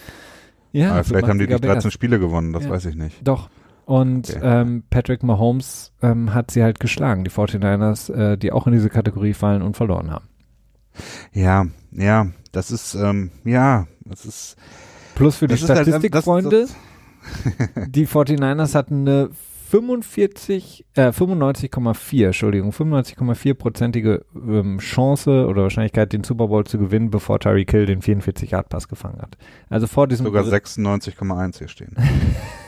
Ja, Aber vielleicht haben die 85er 13 Bears. Spiele gewonnen, das Ja. weiß ich nicht. Doch. Und Okay. ähm, Patrick Mahomes ähm, hat sie halt geschlagen, die 49ers, äh, die auch in diese Kategorie fallen und verloren haben. Ja, ja, das ist, ähm, ja, das ist. Plus für die halt, ähm, Statistikfreunde, das- die 49ers hatten eine 45, äh, 95,4, Entschuldigung, 95,4-prozentige ähm, Chance oder Wahrscheinlichkeit, den Super Bowl zu gewinnen, bevor Tyreek Hill den 44-Yard-Pass gefangen hat. Also vor diesem Sogar Dritt- 96,1 hier stehen.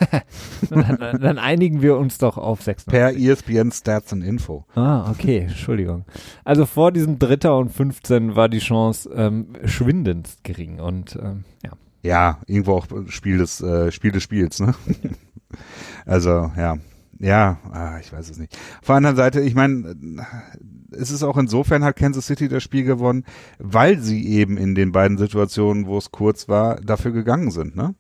dann, dann, dann einigen wir uns doch auf 96. Per ESPN Stats and Info. Ah, okay, Entschuldigung. Also vor diesem Dritter und 15 war die Chance ähm, schwindend gering und ähm, ja. Ja, irgendwo auch Spiel des, äh, Spiel des Spiels, ne? also, ja. Ja, ah, ich weiß es nicht. Auf der anderen Seite, ich meine, es ist auch insofern hat Kansas City das Spiel gewonnen, weil sie eben in den beiden Situationen, wo es kurz war, dafür gegangen sind, ne?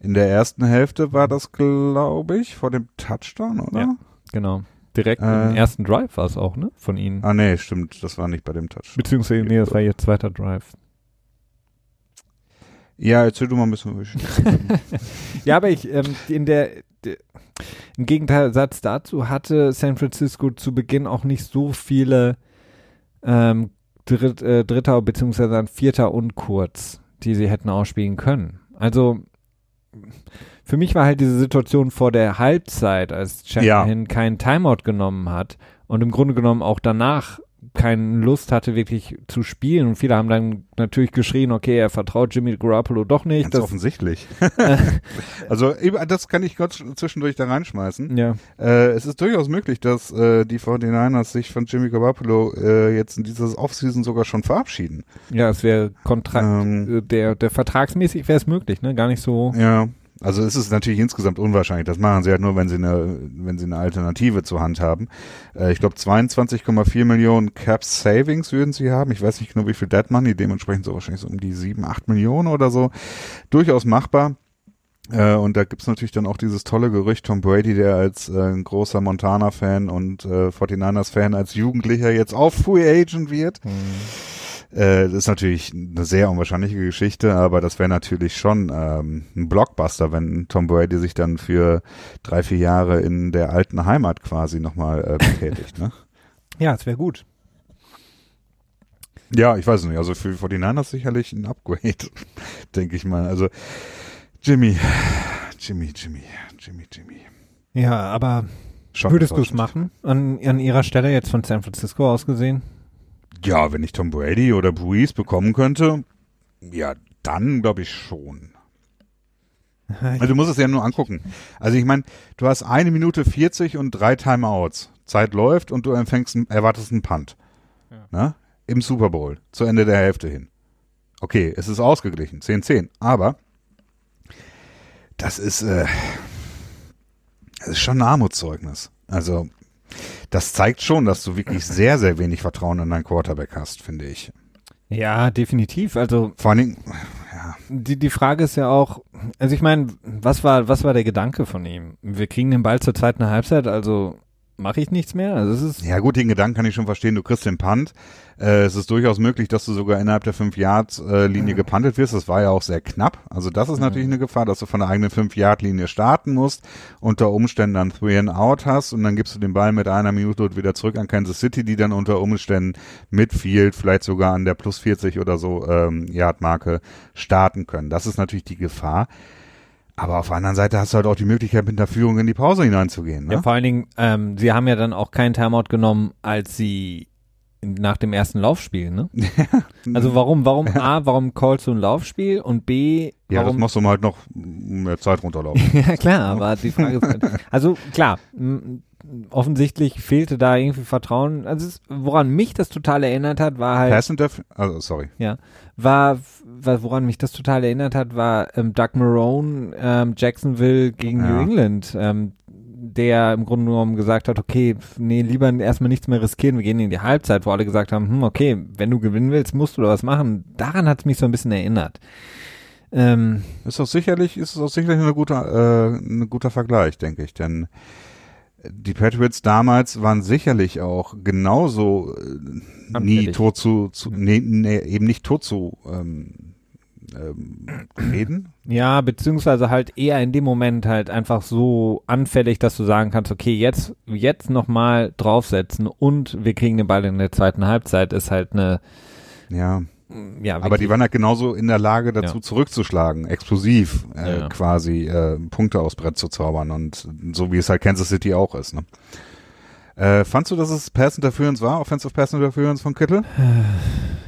In der ersten Hälfte war das, glaube ich, vor dem Touchdown, oder? Ja. Genau. Direkt Äh. im ersten Drive war es auch, ne? Von ihnen. Ah, nee, stimmt, das war nicht bei dem Touchdown. Beziehungsweise, nee, das war ihr zweiter Drive. Ja, erzähl du mal ein bisschen. Ja, aber ich, ähm, in der, der, im Gegensatz dazu hatte San Francisco zu Beginn auch nicht so viele ähm, Dritt, äh, Dritter beziehungsweise dann Vierter und Kurz, die sie hätten ausspielen können. Also für mich war halt diese Situation vor der Halbzeit, als Shanahan keinen Timeout genommen hat und im Grunde genommen auch danach keine Lust hatte, wirklich zu spielen. Und viele haben dann natürlich geschrien, okay, er vertraut Jimmy Garoppolo doch nicht. Ganz Das, offensichtlich. also, das kann ich kurz zwischendurch da reinschmeißen. ja. Äh, es ist durchaus möglich, dass äh, die 49ers sich von Jimmy Garoppolo äh, jetzt in dieses Offseason sogar schon verabschieden. Ja, es wäre Kontrakt, Ähm. äh, der, der vertragsmäßig wäre es möglich, ne? Gar nicht so. Ja. Also es ist natürlich insgesamt unwahrscheinlich. Das machen sie halt nur, wenn sie eine, wenn sie eine Alternative zur Hand haben. Äh, ich glaube 22,4 Millionen Cap Savings würden sie haben. Ich weiß nicht genau, wie viel Dead Money, dementsprechend so wahrscheinlich so um die 7, 8 Millionen oder so. Durchaus machbar. Äh, und da gibt's natürlich dann auch dieses tolle Gerücht, Tom Brady, der als äh, großer Montana-Fan und äh, 49ers-Fan als Jugendlicher jetzt auch Free Agent wird. Äh, das ist natürlich eine sehr unwahrscheinliche Geschichte, aber das wäre natürlich schon ähm, ein Blockbuster, wenn Tom Brady sich dann für drei, vier Jahre in der alten Heimat quasi nochmal äh, betätigt. ne? Ja, es wäre gut. Ja, ich weiß nicht. Also für 49ers sicherlich ein Upgrade, denke ich mal. Also Jimmy, Jimmy, Jimmy, Jimmy, Jimmy. Ja, aber Schon würdest du es machen? An, an ihrer Stelle jetzt von San Francisco aus gesehen? Ja, wenn ich Tom Brady oder Breeze bekommen könnte, ja, dann glaube ich schon. Also du musst es ja nur angucken. Also ich meine, du hast eine Minute 40 und drei Timeouts. Zeit läuft und du empfängst, einen- erwartest einen Punt. Ja. Ne? Im Super Bowl, zu Ende der Hälfte hin. Okay, es ist ausgeglichen, 10-10. Aber das ist, äh, das ist schon ein Armutszeugnis. Also das zeigt schon, dass du wirklich sehr, sehr wenig Vertrauen in deinen Quarterback hast, finde ich. Ja, definitiv. Also Vor allen Dingen, die, die Frage ist ja auch, also ich meine, was war, was war der Gedanke von ihm? Wir kriegen den Ball zur zweiten Halbzeit, also mache ich nichts mehr. Also es ist Ja gut, den Gedanken kann ich schon verstehen. Du kriegst den Punt. Äh, es ist durchaus möglich, dass du sogar innerhalb der 5-Yard-Linie gepuntet wirst. Das war ja auch sehr knapp. Also das ist natürlich eine Gefahr, dass du von der eigenen 5-Yard-Linie starten musst, unter Umständen dann Three and Out hast und dann gibst du den Ball mit einer Minute wieder zurück an Kansas City, die dann unter Umständen mit Field, vielleicht sogar an der plus 40 oder so ähm, Yard-Marke starten können. Das ist natürlich die Gefahr. Aber auf der anderen Seite hast du halt auch die Möglichkeit, mit einer Führung in die Pause hineinzugehen. Ne? Ja, vor allen Dingen, ähm, sie haben ja dann auch keinen Timeout genommen, als sie nach dem ersten Laufspiel, ne? Also warum, warum A, warum callst du ein Laufspiel und B, Ja, das warum machst du mal halt noch mehr Zeit runterlaufen. ja klar, aber die Frage ist, halt, also klar, offensichtlich fehlte da irgendwie Vertrauen. Also es, woran mich das total erinnert hat, war halt, Pass Interf also sorry. war, war, woran mich das total erinnert hat, war ähm, Doug Marone, ähm, Jacksonville gegen Ja. New England, ähm, der im Grunde genommen gesagt hat, okay, nee, lieber erstmal nichts mehr riskieren, wir gehen in die Halbzeit, wo alle gesagt haben, hm, okay, wenn du gewinnen willst, musst du da was machen. Daran hat es mich so ein bisschen erinnert. Ähm, Ist doch sicherlich, ist es auch sicherlich eine gute, äh, ein guter Vergleich, denke ich, denn die Patriots damals waren sicherlich auch genauso äh, nie tot zu, zu nee, nee, eben nicht tot zu ähm, ähm, reden. Ja, beziehungsweise halt eher in dem Moment halt einfach so anfällig, dass du sagen kannst, okay, jetzt, jetzt nochmal draufsetzen und wir kriegen den Ball in der zweiten Halbzeit, ist halt eine, Ja, ja, aber die waren halt genauso in der Lage dazu Ja. zurückzuschlagen, explosiv äh, ja. quasi äh, Punkte aufs Brett zu zaubern und so wie es halt Kansas City auch ist. Ne? Äh, fandst du, dass es Pass Interference war, Offensive Pass Interference von Kittel?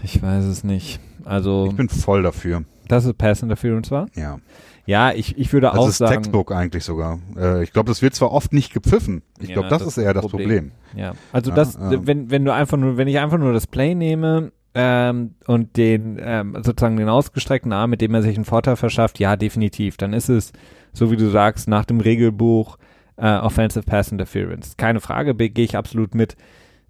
ich weiß es nicht. Also, Ich bin voll dafür. dass es Pass Interference war? Ja. Ja, ich, ich würde Das auch ist sagen, Textbook eigentlich sogar. Äh, ich glaube, das wird zwar oft nicht gepfiffen. Ich Ja, glaube, das, das ist eher ist das das Problem. Problem. ja, also Ja, das, ähm. wenn, wenn du einfach nur, wenn ich einfach nur das Play nehme, ähm, und den, ähm, sozusagen den ausgestreckten Arm, mit dem er sich einen Vorteil verschafft, ja, definitiv. Dann ist es, so wie du sagst, nach dem Regelbuch äh, Offensive Pass Interference. Keine Frage, gehe ich absolut mit.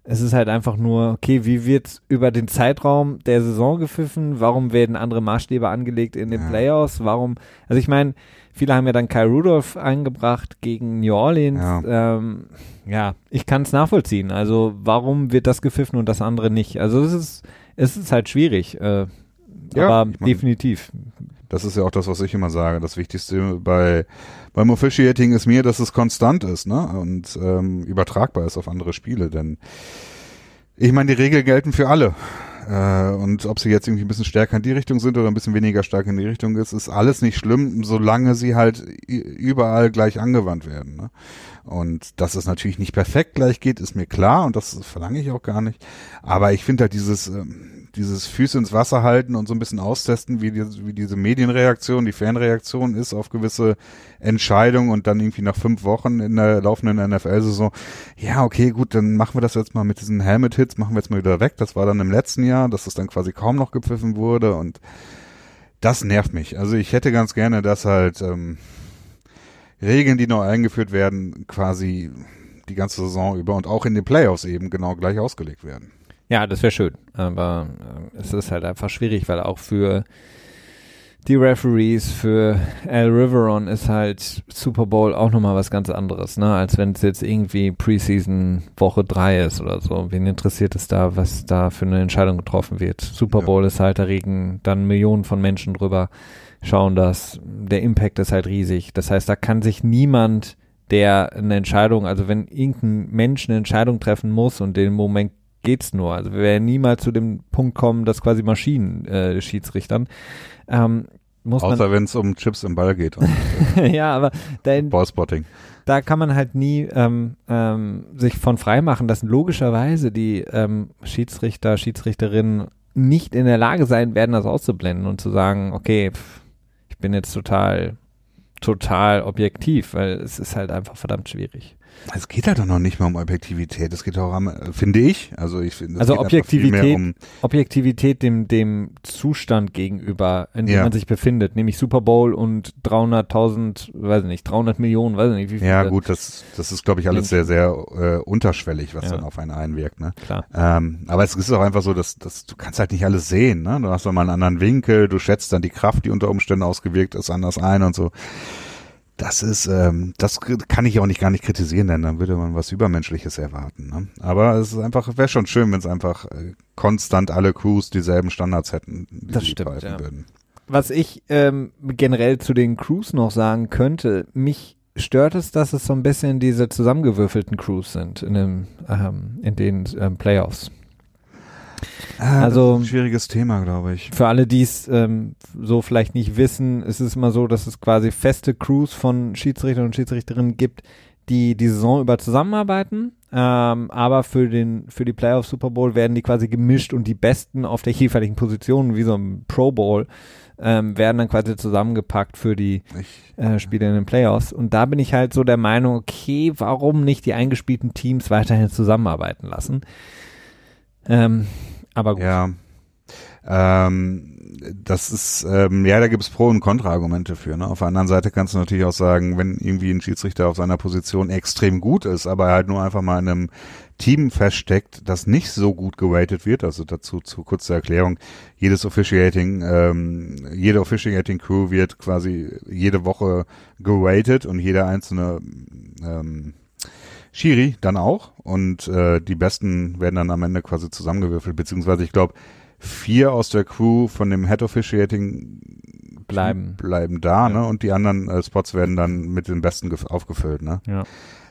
Es ist halt einfach nur, okay, wie wird über den Zeitraum der Saison gepfiffen? Warum werden andere Maßstäbe angelegt in den Ja. Playoffs? Warum? Also ich meine, viele haben ja dann Kyle Rudolph eingebracht gegen New Orleans. Ja, ähm, ja ich kann es nachvollziehen. Also warum wird das gepfiffen und das andere nicht? Also es ist, es ist halt schwierig. Äh, Ja, aber ich mein- definitiv. Das ist ja auch das, was ich immer sage. Das Wichtigste bei beim Officiating ist mir, dass es konstant ist, ne? Und ähm, übertragbar ist auf andere Spiele. Denn ich meine, die Regeln gelten für alle. Äh, und ob sie jetzt irgendwie ein bisschen stärker in die Richtung sind oder ein bisschen weniger stark in die Richtung ist, ist alles nicht schlimm, solange sie halt überall gleich angewandt werden. Ne? Und dass es natürlich nicht perfekt gleich geht, ist mir klar und das verlange ich auch gar nicht. Aber ich finde halt dieses, ähm, dieses Füße ins Wasser halten und so ein bisschen austesten, wie, die, wie diese Medienreaktion, die Fanreaktion ist auf gewisse Entscheidungen und dann irgendwie nach fünf Wochen in der laufenden NFL-Saison, ja, okay, gut, dann machen wir das jetzt mal mit diesen Helmet-Hits, machen wir jetzt mal wieder weg. Das war dann im letzten Jahr, dass es dann quasi kaum noch gepfiffen wurde und das nervt mich. Also ich hätte ganz gerne, dass halt ähm, Regeln, die neu eingeführt werden, quasi die ganze Saison über und auch in den Playoffs eben genau gleich ausgelegt werden. Ja, das wäre schön. Aber äh, es ist halt einfach schwierig, weil auch für die Referees für El Riveron ist halt Super Bowl auch nochmal was ganz anderes, ne? Als wenn es jetzt irgendwie Preseason Woche 3 ist oder so. Wen interessiert es da, was da für eine Entscheidung getroffen wird? Super Bowl ja. ist halt, da regen dann Millionen von Menschen drüber, schauen das. Der Impact ist halt riesig. Das heißt, da kann sich niemand, der eine Entscheidung, also wenn irgendein Mensch eine Entscheidung treffen muss und den Moment geht's nur. Also wir werden niemals zu dem Punkt kommen, dass quasi Maschinen äh, Schiedsrichtern. Ähm, muss Außer wenn es um Chips im Ball geht. Und, äh, ja, aber dann, Ballspotting. Da kann man halt nie ähm, ähm, sich von frei machen, dass logischerweise die ähm, Schiedsrichter, Schiedsrichterinnen nicht in der Lage sein werden, das auszublenden und zu sagen, okay, pff, ich bin jetzt total, total objektiv, weil es ist halt einfach verdammt schwierig. Es geht halt doch noch nicht mal um Objektivität. Es geht auch am, finde ich, also ich finde, also Objektivität, um Objektivität dem dem Zustand gegenüber, in dem ja. man sich befindet, nämlich Super Bowl und 300.000, weiß ich nicht, 300 Millionen, weiß ich nicht, wie viel. Ja gut, das das ist glaube ich alles sehr sehr äh, unterschwellig, was ja. dann auf einen einwirkt, ne? Klar. Ähm, aber es ist auch einfach so, dass, dass du kannst halt nicht alles sehen, ne? Du hast doch mal einen anderen Winkel, du schätzt dann die Kraft, die unter Umständen ausgewirkt ist, anders ein und so das ist, ähm, das kann ich auch nicht gar nicht kritisieren, denn dann würde man was Übermenschliches erwarten. Ne? Aber es ist einfach, wäre schon schön, wenn es einfach äh, konstant alle Crews dieselben Standards hätten, die das sie stimmt, ja. würden. Was ich ähm, generell zu den Crews noch sagen könnte, mich stört es, dass es so ein bisschen diese zusammengewürfelten Crews sind in, dem, ähm, in den ähm, Playoffs. Ah, also ein schwieriges Thema, glaube ich. Für alle, die es ähm, so vielleicht nicht wissen, ist es immer so, dass es quasi feste Crews von Schiedsrichtern und Schiedsrichterinnen gibt, die die Saison über zusammenarbeiten. Ähm, aber für den für die Playoff Super Bowl werden die quasi gemischt und die Besten auf der jeweiligen Position, wie so ein Pro Bowl, ähm, werden dann quasi zusammengepackt für die äh, Spiele in den Playoffs. Und da bin ich halt so der Meinung, okay, warum nicht die eingespielten Teams weiterhin zusammenarbeiten lassen? Ähm, aber gut. Ja. Ähm, das ist, ähm, ja, da gibt es Pro- und Kontra-Argumente für. Ne? Auf der anderen Seite kannst du natürlich auch sagen, wenn irgendwie ein Schiedsrichter auf seiner Position extrem gut ist, aber er halt nur einfach mal in einem Team feststeckt, das nicht so gut geratet wird, also dazu zu kurzer Erklärung, jedes Officiating, ähm, jede Officiating Crew wird quasi jede Woche geratet und jeder einzelne ähm, Schiri dann auch und äh, die Besten werden dann am Ende quasi zusammengewürfelt, beziehungsweise ich glaube, vier aus der Crew von dem Head Officiating bleiben bleiben da, ja. ne? Und die anderen äh, Spots werden dann mit den Besten aufgefüllt, ne? Ja.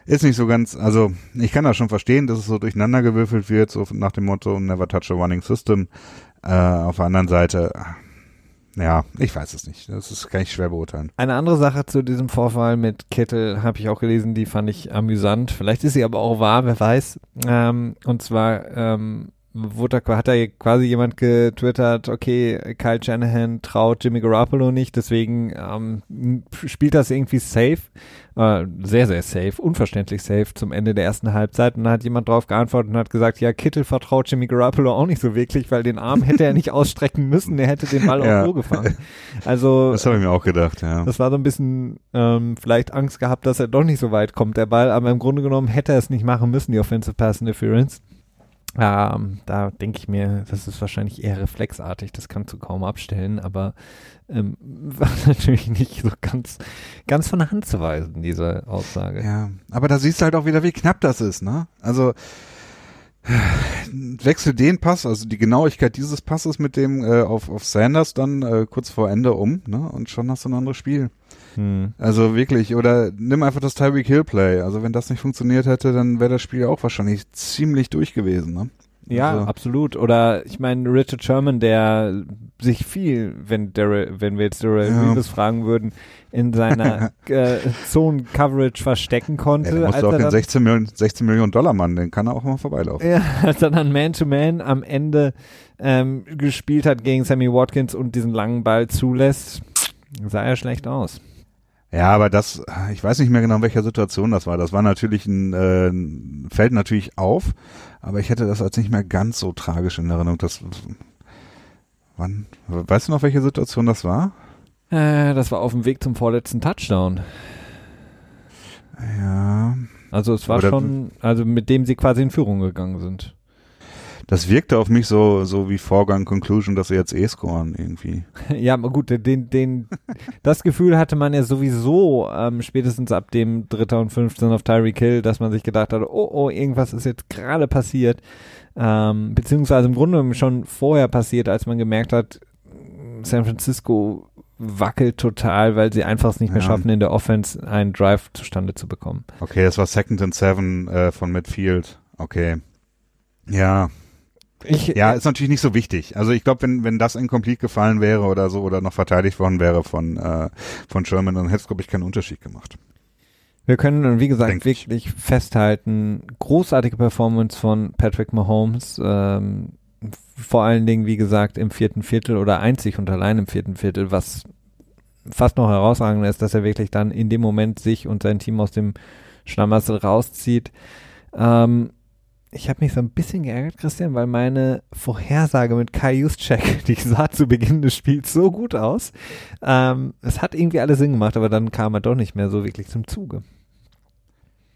Ist nicht so ganz, also ich kann das schon verstehen, dass es so durcheinander gewürfelt wird, so nach dem Motto Never touch a running system. Äh, auf der anderen Seite, ja, ich weiß es nicht. Das ist, kann ich schwer beurteilen. Eine andere Sache zu diesem Vorfall mit Kittel habe ich auch gelesen, die fand ich amüsant. Vielleicht ist sie aber auch wahr, wer weiß. Ähm, und zwar ähm, wurde, hat da quasi jemand getwittert, okay, Kyle Shanahan traut Jimmy Garoppolo nicht, deswegen ähm, spielt das irgendwie safe, äh, sehr, sehr safe, unverständlich safe zum Ende der ersten Halbzeit und dann hat jemand drauf geantwortet und hat gesagt, ja, Kittel vertraut Jimmy Garoppolo auch nicht so wirklich, weil den Arm hätte er nicht ausstrecken müssen, er hätte den Ball ja. auch so gefangen. Also Das habe ich mir auch gedacht, ja. Das war so ein bisschen ähm, vielleicht Angst gehabt, dass er doch nicht so weit kommt, der Ball, aber im Grunde genommen hätte er es nicht machen müssen, die Offensive Pass Interference. Ähm, da denke ich mir, das ist wahrscheinlich eher reflexartig, das kannst du kaum abstellen, aber ähm, war natürlich nicht so ganz, ganz von der Hand zu weisen, diese Aussage. Ja, aber da siehst du halt auch wieder, wie knapp das ist, ne? Also wechsel den Pass, also die Genauigkeit dieses Passes mit dem äh, auf, auf Sanders dann äh, kurz vor Ende um, ne? Und schon hast du ein anderes Spiel. Hm. Also wirklich, oder nimm einfach das Tyreek Hill Play. Also wenn das nicht funktioniert hätte, dann wäre das Spiel auch wahrscheinlich ziemlich durch gewesen, ne? Ja, also. absolut. Oder ich meine, Richard Sherman, der sich viel, wenn der, wenn wir jetzt Daryl ja. Reeves fragen würden, in seiner äh, Zone-Coverage verstecken konnte. Ja, der musste auch den 16 Millionen, 16 Millionen Dollar Mann, den kann er auch mal vorbeilaufen. Ja, als er dann Man-to-Man -Man am Ende ähm, gespielt hat gegen Sammy Watkins und diesen langen Ball zulässt, sah er schlecht aus. Ja, aber das, ich weiß nicht mehr genau, in welcher Situation das war. Das war natürlich ein, äh, fällt natürlich auf, aber ich hätte das als nicht mehr ganz so tragisch in Erinnerung. Das, wann, weißt du noch, welche Situation das war? Äh, das war auf dem Weg zum vorletzten Touchdown. Ja. Also es war schon, also mit dem sie quasi in Führung gegangen sind. Das wirkte auf mich so, so wie Vorgang Conclusion, dass sie jetzt eh scoren irgendwie. Ja, aber gut, den, den, das Gefühl hatte man ja sowieso ähm, spätestens ab dem Dritter und 15 auf Tyreek Hill, dass man sich gedacht hat, oh, oh, irgendwas ist jetzt gerade passiert. Ähm, beziehungsweise im Grunde schon vorher passiert, als man gemerkt hat, San Francisco wackelt total, weil sie einfach es nicht mehr Ja. schaffen, in der Offense einen Drive zustande zu bekommen. Okay, das war Second and Seven äh, von Midfield. Okay. Ja, Ich, ja, ist natürlich nicht so wichtig. Also ich glaube, wenn wenn das incomplete gefallen wäre oder so oder noch verteidigt worden wäre von äh, von Sherman, dann hätte es glaube ich keinen Unterschied gemacht. Wir können, wie gesagt, Denk ich. wirklich festhalten, großartige Performance von Patrick Mahomes, ähm, vor allen Dingen, wie gesagt, im vierten Viertel oder einzig und allein im vierten Viertel, was fast noch herausragender ist, dass er wirklich dann in dem Moment sich und sein Team aus dem Schlamassel rauszieht. Ähm, ich habe mich so ein bisschen geärgert, Christian, weil meine Vorhersage mit Kai Juszczyk, die sah zu Beginn des Spiels so gut aus. Ähm, es hat irgendwie alles Sinn gemacht, aber dann kam er doch nicht mehr so wirklich zum Zuge.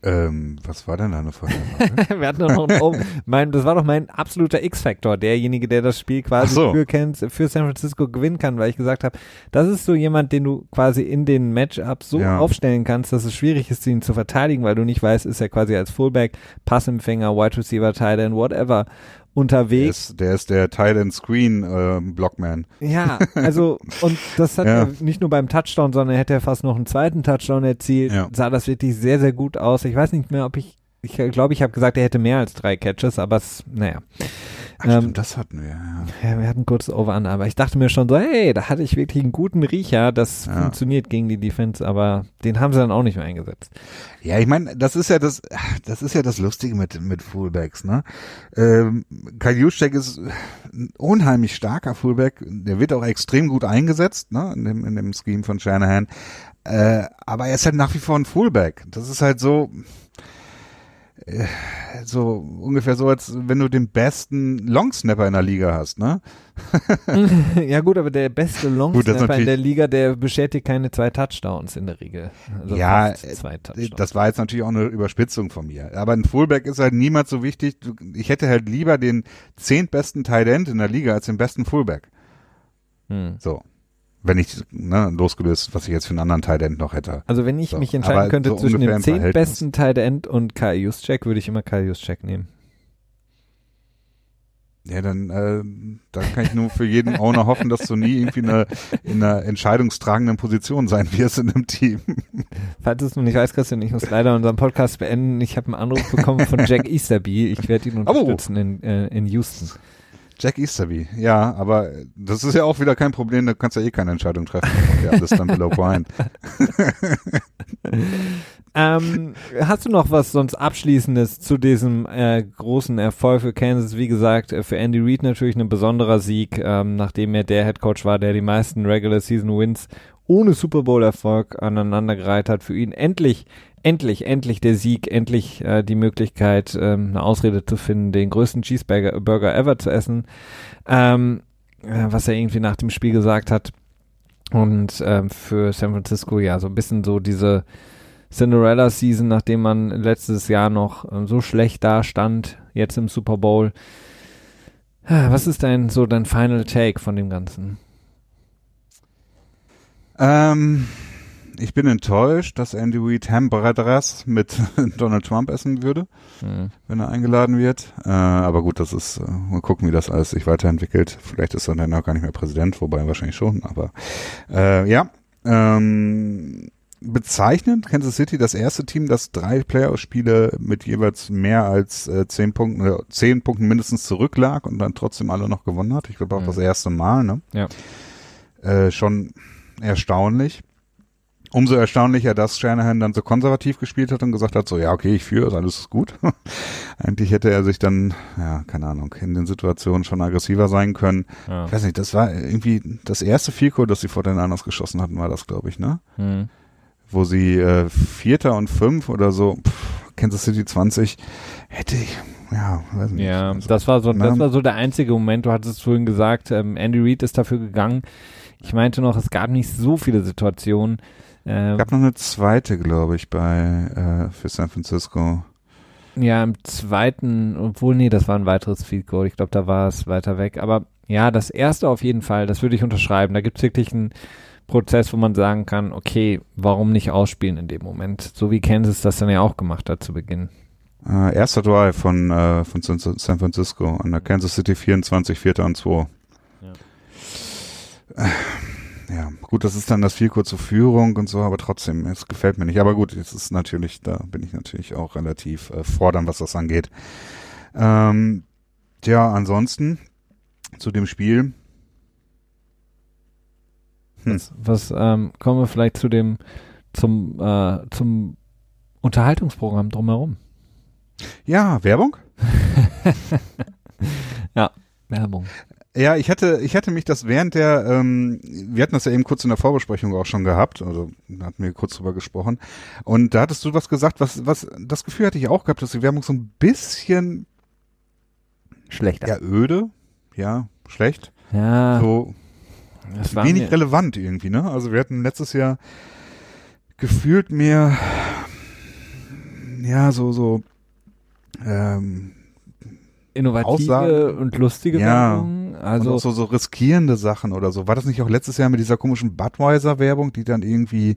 Ähm, was war denn deine Vorhersage? Wir hatten doch noch einen, oh, mein, das war doch mein absoluter X-Factor, derjenige, der das Spiel quasi so. für, Kansas, für San Francisco gewinnen kann, weil ich gesagt habe, das ist so jemand, den du quasi in den Matchups so Ja. aufstellen kannst, dass es schwierig ist, ihn zu verteidigen, weil du nicht weißt, ist er quasi als Fullback, Passempfänger, Wide Receiver, Tight End, whatever der, unterwegs. ist, der ist der Tight Screen äh, Blockman. Ja, also und das hat Ja. er nicht nur beim Touchdown, sondern er hätte ja fast noch einen zweiten Touchdown erzielt. Ja. Sah das wirklich sehr, sehr gut aus. Ich weiß nicht mehr, ob ich, ich glaube, ich habe gesagt, er hätte mehr als drei Catches, aber es, naja. Ach, Ähm, stimmt, das hatten wir. Ja. Ja, wir hatten kurz Over an, aber ich dachte mir schon so, hey, da hatte ich wirklich einen guten Riecher, das Ja. funktioniert gegen die Defense, aber den haben sie dann auch nicht mehr eingesetzt. Ja, ich meine, das ist ja das, das ist ja das Lustige mit mit Fullbacks, ne? Ähm, Kyle Juszczyk ist ein unheimlich starker Fullback, der wird auch extrem gut eingesetzt, ne? In dem in dem Scheme von Shanahan. Äh, aber er ist halt nach wie vor ein Fullback. Das ist halt so so ungefähr so, als wenn du den besten Longsnapper in der Liga hast, ne? ja gut, aber der beste Longsnapper in der Liga, der beschädigt keine zwei Touchdowns in der Regel. Also Ja, äh, zwei Touchdowns. Das war jetzt natürlich auch eine Überspitzung von mir. Aber ein Fullback ist halt niemals so wichtig. Ich hätte halt lieber den zehntbesten Tight End in der Liga als den besten Fullback. hm. So. Wenn ich, ne, losgelöst, was ich jetzt für einen anderen Tight End noch hätte. Also wenn ich So, mich entscheiden aber könnte so zwischen dem zehn besten Tight End und Kai Juszczyk, würde ich immer Kai Juszczyk nehmen. Ja, dann, äh, dann kann ich nur für jeden Owner hoffen, dass du nie irgendwie eine, in einer entscheidungstragenden Position sein wirst in einem Team. Falls du es noch nicht weißt, Christian, ich muss leider unseren Podcast beenden. Ich habe einen Anruf bekommen von Jack Easterby. Ich werde ihn Oh. unterstützen in, äh, in Houston. Jack Easterby, ja, aber das ist ja auch wieder kein Problem, da kannst du ja eh keine Entscheidung treffen. Ja, das ist dann below point. Ähm, hast du noch was sonst Abschließendes zu diesem äh, großen Erfolg für Kansas? Wie gesagt, äh, für Andy Reid natürlich ein besonderer Sieg, ähm, nachdem er der Head Coach war, der die meisten Regular Season Wins ohne Super Bowl Erfolg aneinandergereiht hat. Für ihn endlich, endlich, endlich der Sieg, endlich äh, die Möglichkeit, ähm, eine Ausrede zu finden, den größten Cheeseburger Burger ever zu essen. Ähm, äh, was er irgendwie nach dem Spiel gesagt hat. Und ähm, für San Francisco ja so ein bisschen so diese Cinderella-Season, nachdem man letztes Jahr noch ähm, so schlecht dastand, jetzt im Super Bowl. Ah, Was ist dein so dein Final Take von dem Ganzen? Ähm, ich bin enttäuscht, dass Andy Reid Hamburgers mit Donald Trump essen würde, Hm. wenn er eingeladen wird. Äh, aber gut, das ist, mal gucken, wie das alles sich weiterentwickelt. Vielleicht ist er dann auch gar nicht mehr Präsident, wobei wahrscheinlich schon, aber äh, ja. Ähm, bezeichnend, Kansas City, das erste Team, das drei Playoff-Spiele mit jeweils mehr als äh, zehn Punkten, äh, zehn Punkten mindestens zurücklag und dann trotzdem alle noch gewonnen hat. Ich glaube auch Mhm. das erste Mal, ne? Ja. Äh, schon erstaunlich. Umso erstaunlicher, dass Shanahan dann so konservativ gespielt hat und gesagt hat, so, ja, okay, ich führe, alles ist gut. Eigentlich hätte er sich dann, ja, keine Ahnung, in den Situationen schon aggressiver sein können. Ja. Ich weiß nicht, das war irgendwie das erste Fico, das sie vor den Anders geschossen hatten, war das, glaube ich, ne? Hm. Wo sie äh, Vierter und Fünf oder so, pff, Kansas City 20, hätte ich, ja, weiß nicht. Ja, Also, das war so, das ne? war so der einzige Moment. Du hattest es vorhin gesagt, ähm, Andy Reid ist dafür gegangen. Ich meinte noch, es gab nicht so viele Situationen. Ähm, gab noch eine zweite, glaube ich, bei äh, für San Francisco. Ja, im zweiten, obwohl, nee, das war ein weiteres Field Goal. Ich glaube, da war es weiter weg. Aber ja, das erste auf jeden Fall, das würde ich unterschreiben. Da gibt es wirklich einen Prozess, wo man sagen kann, okay, warum nicht ausspielen in dem Moment? So wie Kansas das dann ja auch gemacht hat zu Beginn. Äh, erster Drive von, äh, von San Francisco an der Kansas City 24, Vierter und 2. Ja. Ja, gut, das ist dann das viel kurze Führung und so, aber trotzdem, es gefällt mir nicht. Aber gut, es ist natürlich, da bin ich natürlich auch relativ äh, fordern, was das angeht. Ähm, ja, ansonsten zu dem Spiel. Hm. Was, was ähm, kommen wir vielleicht zu dem, zum, äh, zum Unterhaltungsprogramm drumherum? Ja, Werbung? ja, Werbung. Ja, ich hatte, ich hatte mich das während der, ähm, wir hatten das ja eben kurz in der Vorbesprechung auch schon gehabt, also da hatten wir kurz drüber gesprochen. Und da hattest du was gesagt, was, was, das Gefühl hatte ich auch gehabt, dass die Werbung so ein bisschen schlechter. Ja, öde, ja, schlecht. Ja. So wenig relevant irgendwie, ne? Also wir hatten letztes Jahr gefühlt mehr, ja, so, so, ähm, innovative Aussagen. und lustige ja. Werbung. Also so, so riskierende Sachen oder so. War das nicht auch letztes Jahr mit dieser komischen Budweiser-Werbung, die dann irgendwie,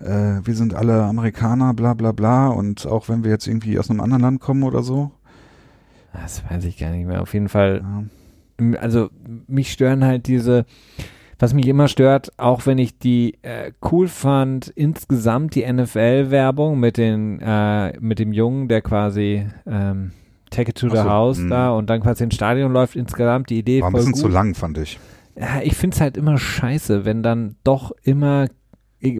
äh, wir sind alle Amerikaner, bla bla bla und auch wenn wir jetzt irgendwie aus einem anderen Land kommen oder so? Das weiß ich gar nicht mehr. Auf jeden Fall, ja. also mich stören halt diese, was mich immer stört, auch wenn ich die äh, cool fand, insgesamt die NFL-Werbung mit den, äh, mit dem Jungen, der quasi ähm, Take It to the so, House mh. da und dann quasi ins Stadion läuft insgesamt die Idee War ein bisschen gut. zu lang, fand ich. Ja, ich finde es halt immer scheiße, wenn dann doch immer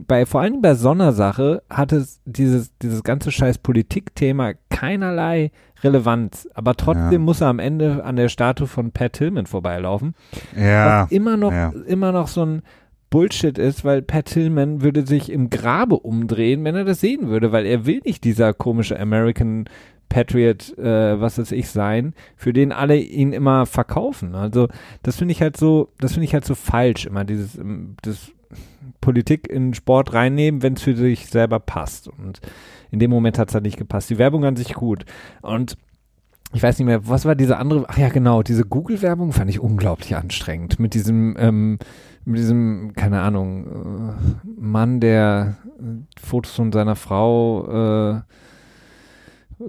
bei vor allem bei Sondersache hat es dieses dieses ganze scheiß Politikthema keinerlei Relevanz, aber trotzdem ja. muss er am Ende an der Statue von Pat Tillman vorbeilaufen. Ja. Was immer noch ja. immer noch so ein Bullshit ist, weil Pat Tillman würde sich im Grabe umdrehen, wenn er das sehen würde, weil er will nicht dieser komische American Patriot, äh, was weiß ich, sein, für den alle ihn immer verkaufen. Also das finde ich halt so, das finde ich halt so falsch, immer dieses ähm, das Politik in Sport reinnehmen, wenn es für sich selber passt. Und in dem Moment hat es halt nicht gepasst. Die Werbung an sich gut. Und ich weiß nicht mehr, was war diese andere, ach ja genau, diese Google-Werbung fand ich unglaublich anstrengend. Mit diesem, ähm, mit diesem, keine Ahnung, äh, Mann, der äh, Fotos von seiner Frau äh,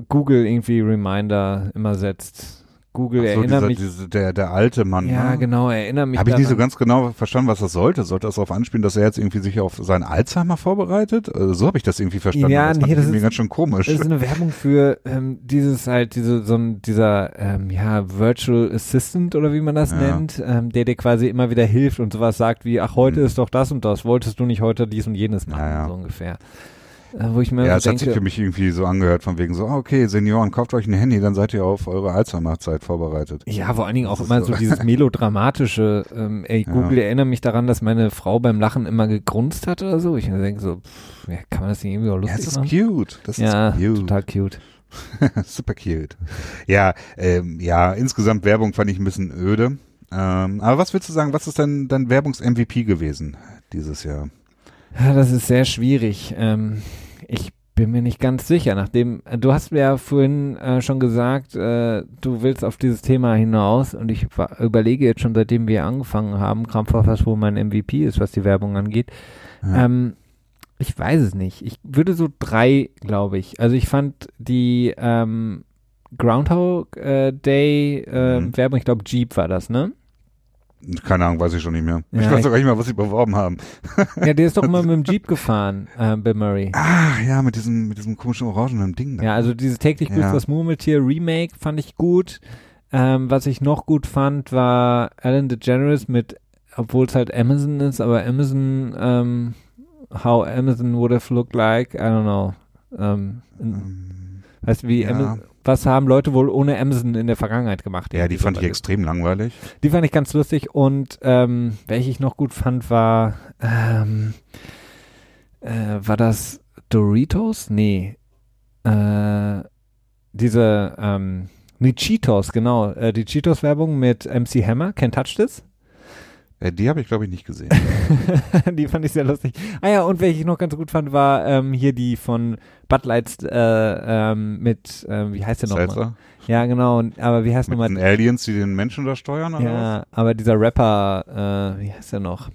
Google irgendwie Reminder immer setzt. Google so, erinnert dieser, mich. Diese, der, der alte Mann. Ja, ne? genau, erinnert mich. Habe ich nicht so ganz genau verstanden, was das sollte. Sollte das darauf anspielen, dass er jetzt irgendwie sich auf seinen Alzheimer vorbereitet? Also so habe ich das irgendwie verstanden. Ja, das nee, das ist- ganz schön komisch. Das ist eine Werbung für ähm, dieses halt, diese, so ein, dieser, ähm, ja, Virtual Assistant oder wie man das Ja. nennt, ähm, der dir quasi immer wieder hilft und sowas sagt wie, ach, heute Hm. ist doch das und das, wolltest du nicht heute dies und jenes machen, Ja, ja. so ungefähr. Äh, wo ich mir ja, es hat sich für mich irgendwie so angehört, von wegen so, ah, okay, Senioren, kauft euch ein Handy, dann seid ihr auf eure Alzheimer-Zeit vorbereitet. Ja, vor allen Dingen auch immer so- so dieses melodramatische, ähm, ey, Ja. Google erinnert mich daran, dass meine Frau beim Lachen immer gegrunzt hat oder so. Ich denke so, pff, ja, kann man das nicht irgendwie auch Ja, lustig das ist machen? cute. Das ja, ist cute. total cute. Super cute. Ja, ähm, ja, insgesamt Werbung fand ich ein bisschen öde. Ähm, aber was willst du sagen, was ist denn dein Werbungs-MVP gewesen dieses Jahr? Ja, das ist sehr schwierig. Ähm, ich bin mir nicht ganz sicher. Nachdem, du hast mir ja vorhin äh, schon gesagt, äh, du willst auf dieses Thema hinaus und ich überlege jetzt schon, seitdem wir angefangen haben, krampfhaft, was wohl mein MVP ist, was die Werbung angeht. Ja. Ähm, ich weiß es nicht. Ich würde so drei, glaube ich. Also ich fand die ähm, Groundhog äh, Day äh, Mhm. Werbung, ich glaube Jeep war das, ne? Keine Ahnung, weiß ich schon nicht mehr. ich Ja, weiß ich- auch gar nicht mehr, was sie beworben haben. Ja, der ist doch immer mit dem Jeep gefahren, äh, Bill Murray. Ah, ja, mit diesem, mit diesem komischen orangenen Ding. da. Ja, also dieses täglich grüßt Ja. das Murmeltier Remake fand ich gut. Ähm, was ich noch gut fand, war Alan DeGeneres mit, obwohl es halt Amazon ist, aber Amazon, ähm, how Amazon would have looked like, I don't know. Ähm, in, Ähm, weißt du, wie, ja. Amazon, was haben Leute wohl ohne Amazon in der Vergangenheit gemacht? ja, die fand ich extrem langweilig. Die fand ich ganz lustig und ähm, welche ich noch gut fand, war, ähm, äh, war das Doritos? Nee. Äh, diese, ähm, nee, Cheetos, genau. Äh, die Cheetos-Werbung mit MC Hammer, Can't Touch This. Äh, die habe ich, glaube ich, nicht gesehen. die fand ich sehr lustig. Ah ja, und welche ich noch ganz gut fand, war ähm, hier die von Bud Lights äh, ähm, mit, äh, wie heißt der nochmal? Ja, genau. und- Aber wie heißt Mit nochmal? den Aliens, die den Menschen da steuern, oder was? Ja, aber dieser Rapper, äh, wie heißt der noch?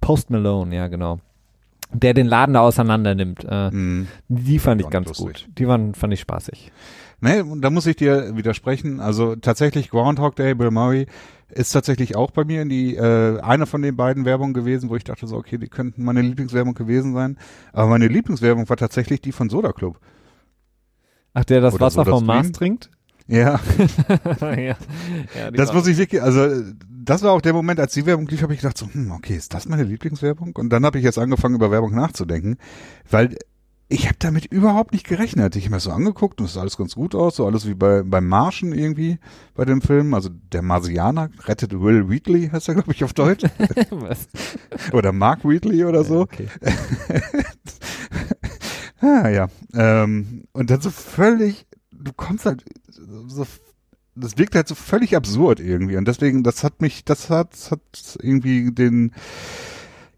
Post Malone, ja, genau. Der den Laden da auseinander nimmt. Mhm. die fand ich ganz lustig. gut. Die waren, fand ich spaßig. Nee, da muss ich dir widersprechen. Also tatsächlich Groundhog Day, Bill Murray ist tatsächlich auch bei mir in die äh, eine von den beiden Werbungen gewesen, wo ich dachte so, okay, die könnten meine Lieblingswerbung gewesen sein. Aber meine Lieblingswerbung war tatsächlich die von Soda Club. Ach, der das Oder Wasser vom Mars trinkt? Ja, ja. ja das muss ich wirklich, also das war auch der Moment, als die Werbung lief, habe ich gedacht so, hm, okay, ist das meine Lieblingswerbung? Und dann habe ich jetzt angefangen, über Werbung nachzudenken, weil ich habe damit überhaupt nicht gerechnet. Ich habe mir das so angeguckt und es sah alles ganz gut aus, so alles wie bei beim Martian irgendwie bei dem Film. Also der Marsianer rettet Will Wheatley, heißt er, glaube ich, auf Deutsch. Was? oder Mark Wheatley oder so. Okay. Ah, ja. Ähm, und dann so völlig, du kommst halt so, das wirkt halt so völlig absurd irgendwie. Und deswegen, das hat mich, das hat, das hat irgendwie den,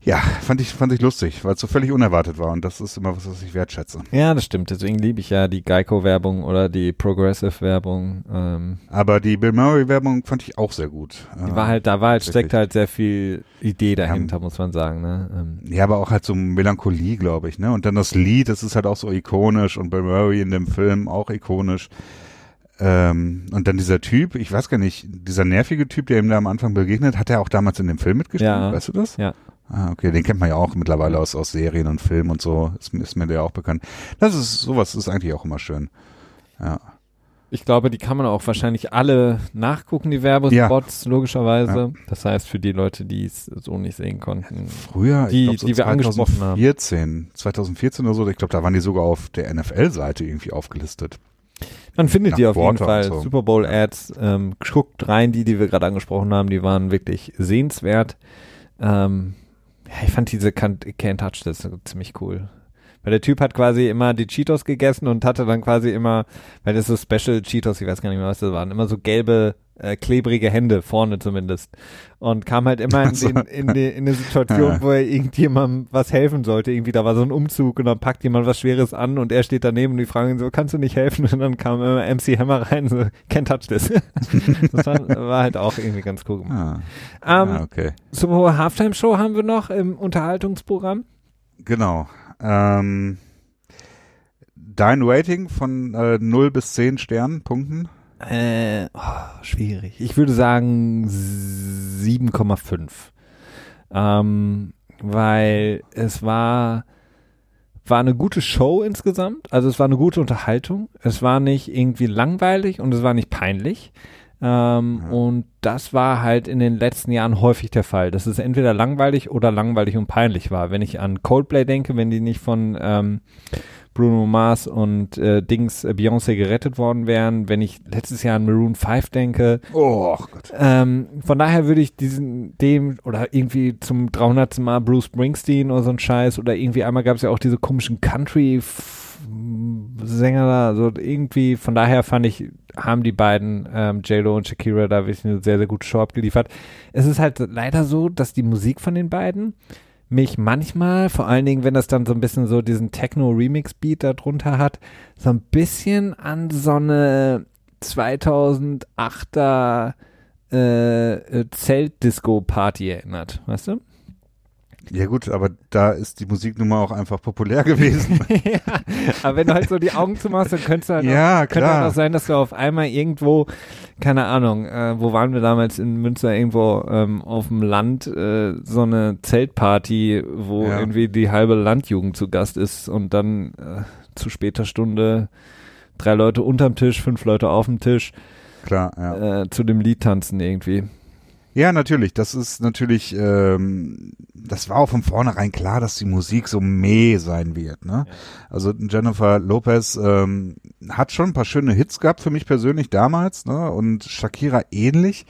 ja, fand ich, fand ich lustig, weil es so völlig unerwartet war. Und das ist immer was, was ich wertschätze. Ja, das stimmt. Deswegen liebe ich ja die Geico-Werbung oder die Progressive-Werbung. Ähm, Aber die Bill Murray-Werbung fand ich auch sehr gut. die Äh, war halt, da war halt, steckt wirklich. halt sehr viel Idee dahinter, muss man sagen. Ne? Ähm, Ja, aber auch halt so Melancholie, glaube ich, ne? Und dann das Lied, das ist halt auch so ikonisch und Bill Murray in dem Film auch ikonisch. Ähm, und dann dieser Typ, ich weiß gar nicht, dieser nervige Typ, der ihm da am Anfang begegnet, hat er auch damals in dem Film mitgespielt, Ja. weißt du das? Ja. Ah, okay, den kennt man ja auch mittlerweile aus, aus Serien und Filmen und so, ist, ist mir der auch bekannt. Das ist, sowas ist eigentlich auch immer schön. Ja. Ich glaube, die kann man auch wahrscheinlich alle nachgucken, die Werbespots, logischerweise. Das heißt, für die Leute, die es so nicht sehen konnten. Früher, Die- ich glaub, so die wir angesprochen haben. 2014, 2014 oder so, ich glaube, da waren die sogar auf der NFL-Seite irgendwie aufgelistet. Man findet Nach die auf jeden Quarter Fall. so. Super Bowl Ads. Ähm, guckt rein, die, die wir gerade angesprochen haben, die waren wirklich sehenswert. Ähm, ja, ich fand diese Can't, Touch das ziemlich cool. Weil der Typ hat quasi immer die Cheetos gegessen und hatte dann quasi immer, weil das so Special Cheetos, ich weiß gar nicht mehr, was das waren, immer so gelbe, äh, klebrige Hände, vorne zumindest. Und kam halt immer in, den, in, die, in eine Situation, Ja. wo er irgendjemandem was helfen sollte. Irgendwie, da war so ein Umzug und dann packt jemand was Schweres an und er steht daneben und die fragen ihn so, kannst du nicht helfen? Und dann kam immer MC Hammer rein, so, can't touch this. das war, war halt auch irgendwie ganz cool gemacht. Ah, Ähm, ah okay. Super Bowl Halftime Show haben wir noch im Unterhaltungsprogramm. Genau. Ähm, dein Rating von äh, 0 bis 10 Sternpunkten? Äh, oh, schwierig. Ich würde sagen 7,5. Ähm, weil es war, war eine gute Show insgesamt. Also es war eine gute Unterhaltung. Es war nicht irgendwie langweilig und es war nicht peinlich. Ähm, Ja. Und das war halt in den letzten Jahren häufig der Fall, dass es entweder langweilig oder langweilig und peinlich war. Wenn ich an Coldplay denke, wenn die nicht von ähm, Bruno Mars und äh, Dings äh, Beyoncé gerettet worden wären, wenn ich letztes Jahr an Maroon 5 denke. Oh Gott. Ähm, von daher würde ich diesen, dem oder irgendwie zum 300. Mal Bruce Springsteen oder so ein Scheiß oder irgendwie einmal gab es ja auch diese komischen Country Sänger da, also irgendwie, von daher fand ich, haben die beiden, ähm, J-Lo und Shakira da wirklich eine sehr, sehr gute Show abgeliefert. Es ist halt leider so, dass die Musik von den beiden mich manchmal, vor allen Dingen, wenn das dann so ein bisschen so diesen Techno-Remix-Beat da drunter hat, so ein bisschen an so eine 2008er äh, äh, Zeltdisco-Party erinnert, weißt du? Ja gut, aber da ist die Musik nun mal auch einfach populär gewesen. ja, aber wenn du halt so die Augen zumachst, dann könnte es halt, ja, auch, könnte auch sein, dass du auf einmal irgendwo, keine Ahnung, äh, wo waren wir damals in Münster, irgendwo ähm, auf dem Land, äh, so eine Zeltparty, wo Ja. irgendwie die halbe Landjugend zu Gast ist und dann äh, zu später Stunde drei Leute unterm Tisch, fünf Leute auf dem Tisch Klar, ja. äh, zu dem Lied tanzen irgendwie. Ja, natürlich. Das ist natürlich, ähm, das war auch von vornherein klar, dass die Musik so meh sein wird. Ne? Also Jennifer Lopez ähm, hat schon ein paar schöne Hits gehabt für mich persönlich damals, ne? Und Shakira ähnlich.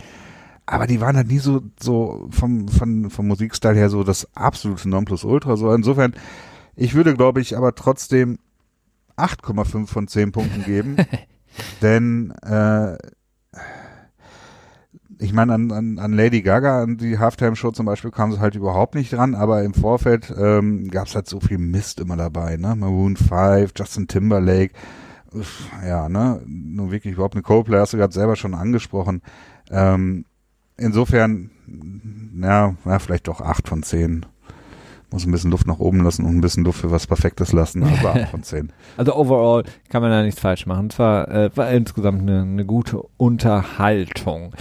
Aber die waren halt nie so, so vom, vom, vom Musikstil her so das absolute Nonplusultra. So insofern, ich würde, glaube ich, aber trotzdem 8,5 von 10 Punkten geben. denn äh, ich meine, an, an, an Lady Gaga, an die Halftime-Show zum Beispiel kam sie halt überhaupt nicht dran, aber im Vorfeld ähm, gab es halt so viel Mist immer dabei, ne? Maroon 5, Justin Timberlake, ja, ne? Nur wirklich überhaupt eine Coldplay, hast du gerade selber schon angesprochen. Ähm, insofern, ja, ja, vielleicht doch acht von zehn. Muss ein bisschen Luft nach oben lassen und ein bisschen Luft für was Perfektes lassen, aber acht von zehn. Also overall kann man da nichts falsch machen. Es war, äh, war insgesamt eine, eine gute Unterhaltung.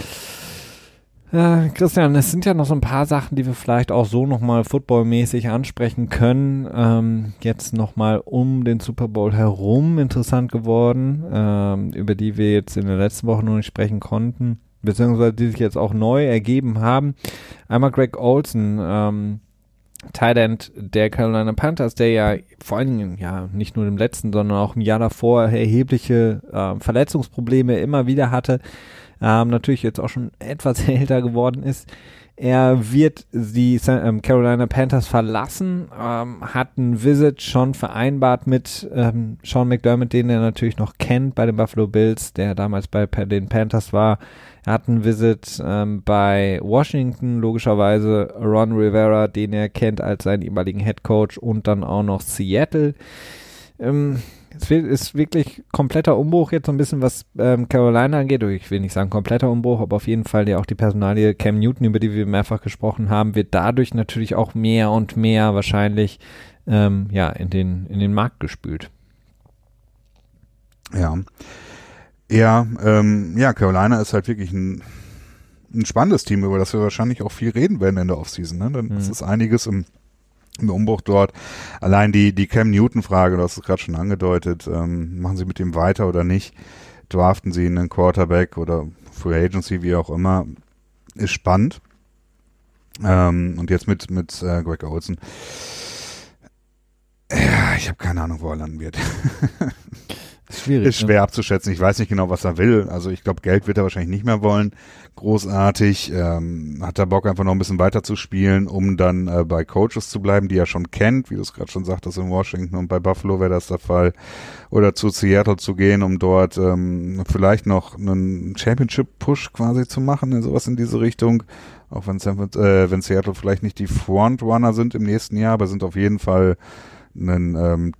Ja, Christian, es sind ja noch so ein paar Sachen, die wir vielleicht auch so nochmal footballmäßig ansprechen können. Ähm, jetzt nochmal um den Super Bowl herum interessant geworden, ähm, über die wir jetzt in der letzten Woche noch nicht sprechen konnten, beziehungsweise die sich jetzt auch neu ergeben haben. Einmal Greg Olson, ähm, Tight End der Carolina Panthers, der ja vor allen Dingen, ja, nicht nur im letzten, sondern auch im Jahr davor erhebliche äh, Verletzungsprobleme immer wieder hatte ähm, natürlich jetzt auch schon etwas älter geworden ist. Er wird die ähm, Carolina Panthers verlassen, ähm, hat ein Visit schon vereinbart mit ähm, Sean McDermott, den er natürlich noch kennt bei den Buffalo Bills, der damals bei den Panthers war. Er hat ein Visit ähm, bei Washington, logischerweise Ron Rivera, den er kennt als seinen ehemaligen Head Coach und dann auch noch Seattle. Ähm, es ist wirklich kompletter Umbruch jetzt so ein bisschen, was ähm, Carolina angeht. Ich will nicht sagen kompletter Umbruch, aber auf jeden Fall ja auch die Personalie Cam Newton, über die wir mehrfach gesprochen haben, wird dadurch natürlich auch mehr und mehr wahrscheinlich ähm, ja, in, den, in den Markt gespült. Ja. Ja, ähm, ja, Carolina ist halt wirklich ein, ein spannendes Team, über das wir wahrscheinlich auch viel reden werden in der Offseason. Ne? Dann mhm. ist einiges im im Umbruch dort. Allein die, die Cam Newton-Frage, du hast es gerade schon angedeutet, ähm, machen sie mit ihm weiter oder nicht? Draften sie einen Quarterback oder Free Agency, wie auch immer, ist spannend. Ähm, und jetzt mit, mit äh, Greg Olson. Ja, ich habe keine Ahnung, wo er landen wird. Schwierig. Ist ne? schwer ne? abzuschätzen. Ich weiß nicht genau, was er will. Also ich glaube, Geld wird er wahrscheinlich nicht mehr wollen. Großartig. Ähm, hat er Bock, einfach noch ein bisschen weiter zu spielen, um dann äh, bei Coaches zu bleiben, die er schon kennt, wie du es gerade schon sagtest, in Washington und bei Buffalo wäre das der Fall. Oder zu Seattle zu gehen, um dort ähm, vielleicht noch einen Championship-Push quasi zu machen, sowas in diese Richtung. Auch wenn, San, äh, wenn Seattle vielleicht nicht die Frontrunner sind im nächsten Jahr, aber sind auf jeden Fall ein, ähm,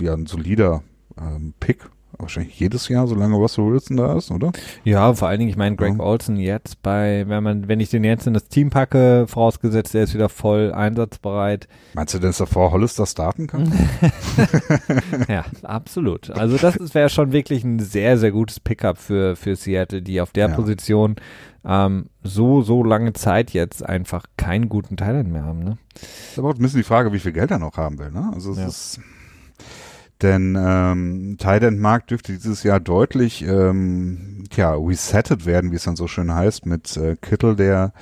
ja, ein solider ähm, Pick. Wahrscheinlich jedes Jahr, solange Russell Wilson da ist, oder? Ja, vor allen Dingen, ich meine, Greg ja. Olson jetzt bei, wenn man, wenn ich den jetzt in das Team packe, vorausgesetzt, er ist wieder voll einsatzbereit. Meinst du, dass er vor Hollister starten kann? ja, absolut. Also das wäre schon wirklich ein sehr, sehr gutes Pickup für, für Seattle, die auf der ja. Position ähm, so, so lange Zeit jetzt einfach keinen guten Thailand mehr haben, ne? Das ist aber auch ein bisschen die Frage, wie viel Geld er noch haben will, ne? Also es ja. ist denn ähm, Tight Markt dürfte dieses Jahr deutlich ähm, tja, resettet werden, wie es dann so schön heißt, mit äh, Kittel, der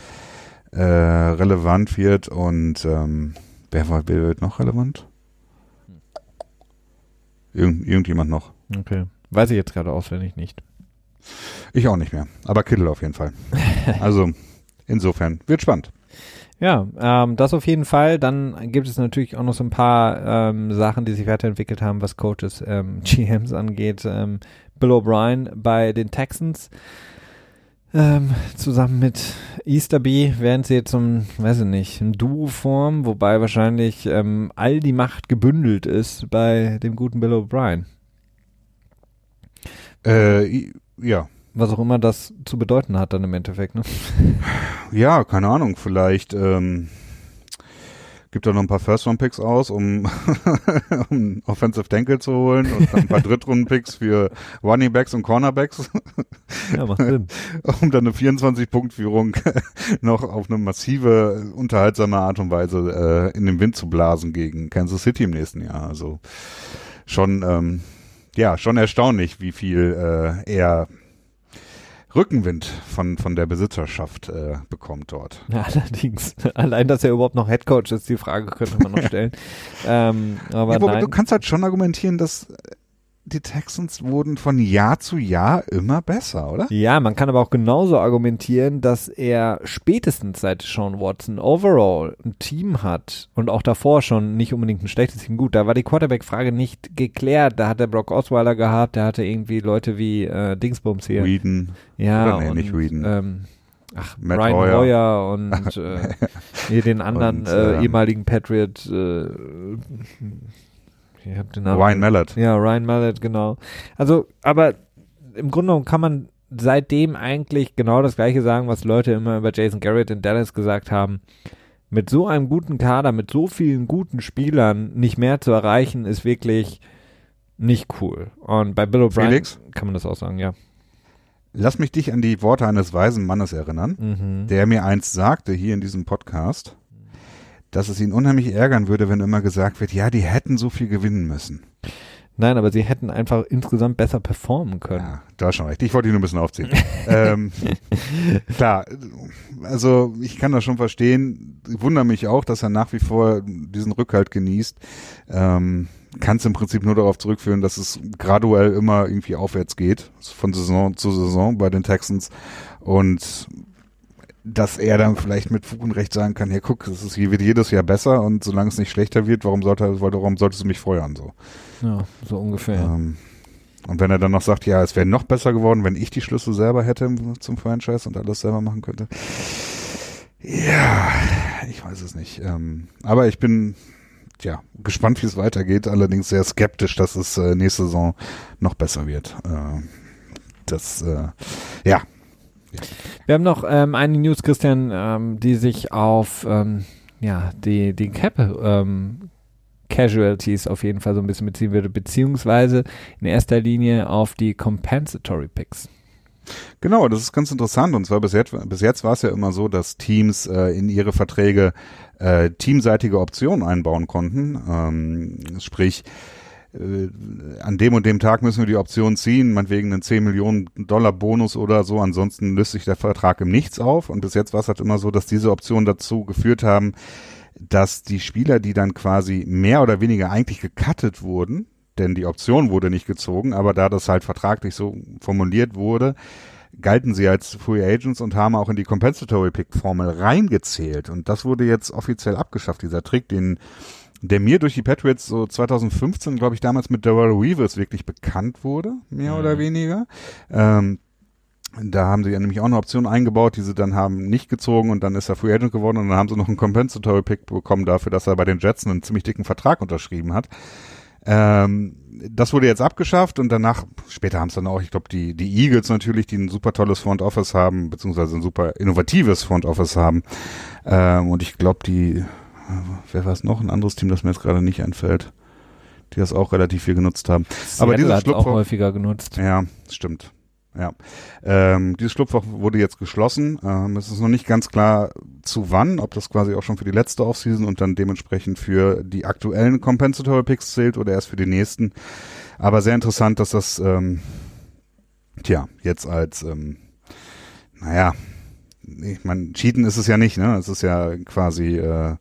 äh, relevant wird und ähm, wer, war, wer wird noch relevant? Irgend, irgendjemand noch. Okay. Weiß ich jetzt gerade auswendig nicht. Ich auch nicht mehr. Aber Kittel auf jeden Fall. also insofern wird spannend. Ja, ähm, das auf jeden Fall. Dann gibt es natürlich auch noch so ein paar ähm, Sachen, die sich weiterentwickelt haben, was Coaches, ähm, GMs angeht. Ähm, Bill O'Brien bei den Texans. Ähm, zusammen mit Easterby werden sie jetzt zum, weiß ich nicht, ein Duo-Form, wobei wahrscheinlich ähm, all die Macht gebündelt ist bei dem guten Bill O'Brien. Äh, ja, was auch immer das zu bedeuten hat dann im Endeffekt, ne? Ja, keine Ahnung, vielleicht ähm, gibt er noch ein paar First-Round-Picks aus, um, um Offensive Tackle zu holen und ein paar Drittrunden-Picks für Running Backs und Cornerbacks. Ja, macht Sinn. um dann eine 24-Punkt-Führung noch auf eine massive, unterhaltsame Art und Weise äh, in den Wind zu blasen gegen Kansas City im nächsten Jahr. Also schon, ähm, ja, schon erstaunlich, wie viel äh, er Rückenwind von, von der Besitzerschaft äh, bekommt dort. Ja, allerdings. Allein, dass er überhaupt noch Headcoach ist, die Frage könnte man noch stellen. ähm, aber ja, nein. Du kannst halt schon argumentieren, dass die Texans wurden von Jahr zu Jahr immer besser, oder? Ja, man kann aber auch genauso argumentieren, dass er spätestens seit Sean Watson overall ein Team hat und auch davor schon nicht unbedingt ein schlechtes Team. Gut, da war die Quarterback-Frage nicht geklärt. Da hat der Brock Osweiler gehabt, der hatte irgendwie Leute wie äh, Dingsbums hier. Whedon. Ja, nee, und, nicht Whedon. Ähm, Ach, Matt Brian Hoyer, Hoyer und äh, den anderen und, äh, ähm, ehemaligen Patriot. Äh, ich hab den Namen. Ryan Mallett. Ja, Ryan Mallett, genau. Also, aber im Grunde genommen kann man seitdem eigentlich genau das gleiche sagen, was Leute immer über Jason Garrett in Dallas gesagt haben. Mit so einem guten Kader, mit so vielen guten Spielern nicht mehr zu erreichen, ist wirklich nicht cool. Und bei Bill O'Brien kann man das auch sagen, ja. Lass mich dich an die Worte eines weisen Mannes erinnern, mhm. der mir einst sagte hier in diesem Podcast, dass es ihn unheimlich ärgern würde, wenn immer gesagt wird, ja, die hätten so viel gewinnen müssen. Nein, aber sie hätten einfach insgesamt besser performen können. Ja, da schon recht. Ich wollte ihn nur ein bisschen aufziehen. ähm, klar, also ich kann das schon verstehen. Ich wundere mich auch, dass er nach wie vor diesen Rückhalt genießt. Ähm, kann es im Prinzip nur darauf zurückführen, dass es graduell immer irgendwie aufwärts geht, von Saison zu Saison bei den Texans. Und dass er dann vielleicht mit Fug und Recht sagen kann, ja guck, es ist, wird jedes Jahr besser und solange es nicht schlechter wird, warum sollte warum solltest du mich feuern so? Ja, so ungefähr. Ähm, und wenn er dann noch sagt, ja, es wäre noch besser geworden, wenn ich die Schlüssel selber hätte zum Franchise und alles selber machen könnte. Ja, ich weiß es nicht. Ähm, aber ich bin ja gespannt, wie es weitergeht. Allerdings sehr skeptisch, dass es äh, nächste Saison noch besser wird. Äh, das, äh, ja, wir haben noch ähm, eine News, Christian, ähm, die sich auf ähm, ja, die, die Cap ähm, Casualties auf jeden Fall so ein bisschen beziehen würde, beziehungsweise in erster Linie auf die Compensatory Picks. Genau, das ist ganz interessant. Und zwar bis jetzt, bis jetzt war es ja immer so, dass Teams äh, in ihre Verträge äh, teamseitige Optionen einbauen konnten. Ähm, sprich, äh, an dem und dem Tag müssen wir die Option ziehen, meinetwegen einen 10 Millionen Dollar Bonus oder so, ansonsten löst sich der Vertrag im Nichts auf. Und bis jetzt war es halt immer so, dass diese Optionen dazu geführt haben, dass die Spieler, die dann quasi mehr oder weniger eigentlich gecuttet wurden, denn die Option wurde nicht gezogen, aber da das halt vertraglich so formuliert wurde, galten sie als Free Agents und haben auch in die Compensatory Pick Formel reingezählt. Und das wurde jetzt offiziell abgeschafft, dieser Trick, den der mir durch die Patriots so 2015, glaube ich, damals mit Darrell Weavers wirklich bekannt wurde, mehr mhm. oder weniger. Ähm, da haben sie ja nämlich auch eine Option eingebaut, die sie dann haben nicht gezogen und dann ist er Free Agent geworden und dann haben sie noch einen Compensatory Pick bekommen dafür, dass er bei den Jets einen ziemlich dicken Vertrag unterschrieben hat. Ähm, das wurde jetzt abgeschafft und danach, später haben es dann auch, ich glaube, die, die Eagles natürlich, die ein super tolles Front Office haben, beziehungsweise ein super innovatives Front Office haben. Ähm, und ich glaube, die wer war es noch? Ein anderes Team, das mir jetzt gerade nicht einfällt, die das auch relativ viel genutzt haben. Seattle Aber dieses Schlupfloch auch häufiger genutzt. Ja, stimmt. Ja, ähm, dieses Schlupfloch wurde jetzt geschlossen. Ähm, es ist noch nicht ganz klar, zu wann, ob das quasi auch schon für die letzte Offseason und dann dementsprechend für die aktuellen Compensatory Picks zählt oder erst für die nächsten. Aber sehr interessant, dass das, ähm, tja, jetzt als, ähm, naja, ich meine, Cheaten ist es ja nicht, ne? Es ist ja quasi äh,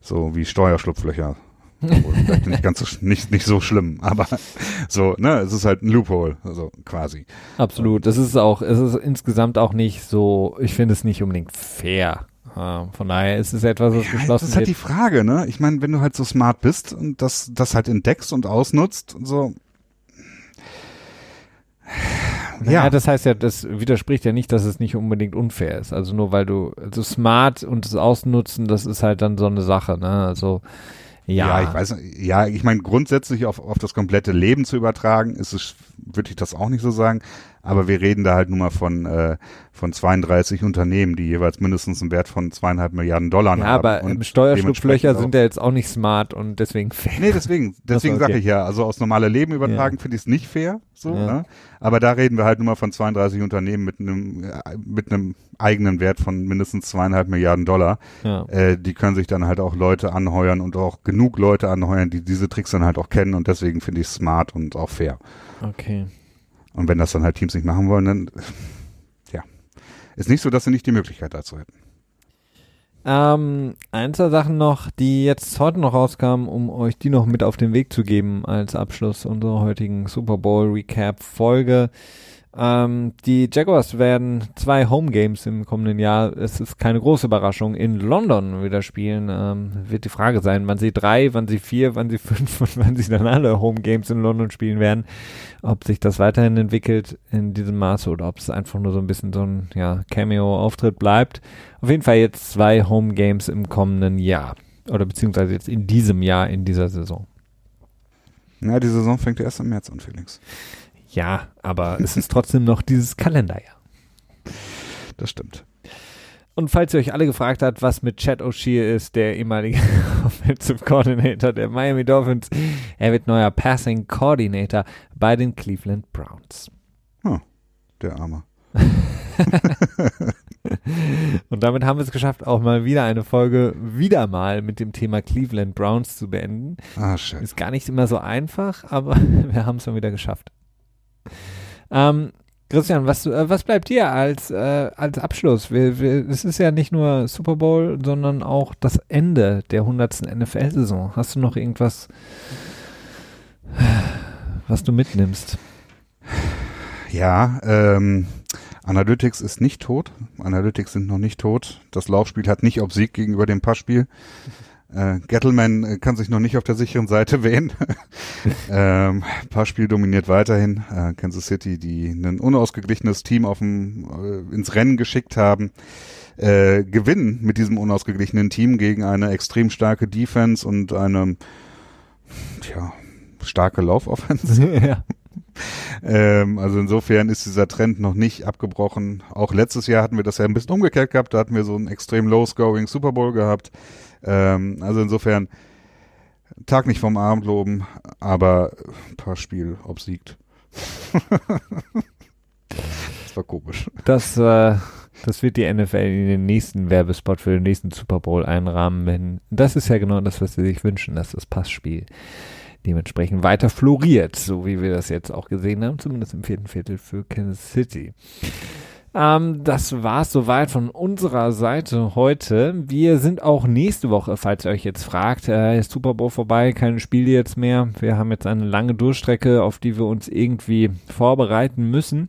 so wie Steuerschlupflöcher. Vielleicht nicht ganz so, nicht, nicht so schlimm, aber so, ne, es ist halt ein Loophole, also quasi. Absolut. Es ist auch, es ist insgesamt auch nicht so, ich finde es nicht unbedingt fair. von daher ist es etwas, was ja, geschlossen wird. Das ist halt die Frage, ne? Ich meine, wenn du halt so smart bist und das, das halt entdeckst und ausnutzt, so, ja. ja, das heißt ja, das widerspricht ja nicht, dass es nicht unbedingt unfair ist. Also nur weil du, also smart und das Ausnutzen, das ist halt dann so eine Sache, ne? Also, ja. Ja, ich weiß, ja, ich meine, grundsätzlich auf, auf das komplette Leben zu übertragen, ist es, würde ich das auch nicht so sagen. Aber wir reden da halt nun mal von, äh, von 32 Unternehmen, die jeweils mindestens einen Wert von zweieinhalb Milliarden Dollar ja, haben. Ja, aber Steuerschlupflöcher sind ja jetzt auch nicht smart und deswegen fair. Nee, deswegen, deswegen okay. sage ich ja, also aus normale Leben übertragen ja. finde ich es nicht fair, so, ja. ne? Aber da reden wir halt nur mal von 32 Unternehmen mit einem, äh, mit einem eigenen Wert von mindestens zweieinhalb Milliarden Dollar. Ja. Äh, die können sich dann halt auch Leute anheuern und auch genug Leute anheuern, die diese Tricks dann halt auch kennen und deswegen finde ich es smart und auch fair. Okay. Und wenn das dann halt Teams nicht machen wollen, dann ja. Ist nicht so, dass sie nicht die Möglichkeit dazu hätten. Ähm, ein, zwei Sachen noch, die jetzt heute noch rauskamen, um euch die noch mit auf den Weg zu geben als Abschluss unserer heutigen Super Bowl Recap Folge. Ähm, die Jaguars werden zwei Home Games im kommenden Jahr, es ist keine große Überraschung, in London wieder spielen. Ähm, wird die Frage sein, wann sie drei, wann sie vier, wann sie fünf und wann sie dann alle Home Games in London spielen werden. Ob sich das weiterhin entwickelt in diesem Maße oder ob es einfach nur so ein bisschen so ein ja, Cameo-Auftritt bleibt. Auf jeden Fall jetzt zwei Home Games im kommenden Jahr. Oder beziehungsweise jetzt in diesem Jahr, in dieser Saison. Ja, die Saison fängt erst im März an, Felix. Ja, aber es ist trotzdem noch dieses Kalenderjahr. Das stimmt. Und falls ihr euch alle gefragt habt, was mit Chad O'Shea ist, der ehemalige Offensive Coordinator der Miami Dolphins, er wird neuer Passing Coordinator bei den Cleveland Browns. Oh, der Arme. Und damit haben wir es geschafft, auch mal wieder eine Folge wieder mal mit dem Thema Cleveland Browns zu beenden. Ah, shit. Ist gar nicht immer so einfach, aber wir haben es mal wieder geschafft. Ähm, Christian, was, äh, was bleibt dir als, äh, als Abschluss? Wir, wir, es ist ja nicht nur Super Bowl, sondern auch das Ende der 100. NFL-Saison. Hast du noch irgendwas, was du mitnimmst? Ja, ähm, Analytics ist nicht tot. Analytics sind noch nicht tot. Das Laufspiel hat nicht obsiegt gegenüber dem Passspiel. Äh, Gettleman äh, kann sich noch nicht auf der sicheren Seite wählen. ähm, Passspiel dominiert weiterhin. Äh, Kansas City, die ein unausgeglichenes Team auf dem, äh, ins Rennen geschickt haben, äh, gewinnen mit diesem unausgeglichenen Team gegen eine extrem starke Defense und eine tja, starke Laufoffense. ja. Ähm, also insofern ist dieser Trend noch nicht abgebrochen. Auch letztes Jahr hatten wir das ja ein bisschen umgekehrt gehabt. Da hatten wir so einen extrem low-scoring Super Bowl gehabt. Ähm, also insofern Tag nicht vom Abend loben, aber ein paar Spiel obsiegt. das war komisch. Das, äh, das wird die NFL in den nächsten Werbespot für den nächsten Super Bowl einrahmen, wenn das ist ja genau das, was sie sich wünschen, dass das Passspiel dementsprechend weiter floriert, so wie wir das jetzt auch gesehen haben, zumindest im vierten Viertel für Kansas City. Ähm, das war's soweit von unserer Seite heute. Wir sind auch nächste Woche, falls ihr euch jetzt fragt, äh, ist Super Bowl vorbei, keine Spiele jetzt mehr. Wir haben jetzt eine lange Durchstrecke, auf die wir uns irgendwie vorbereiten müssen.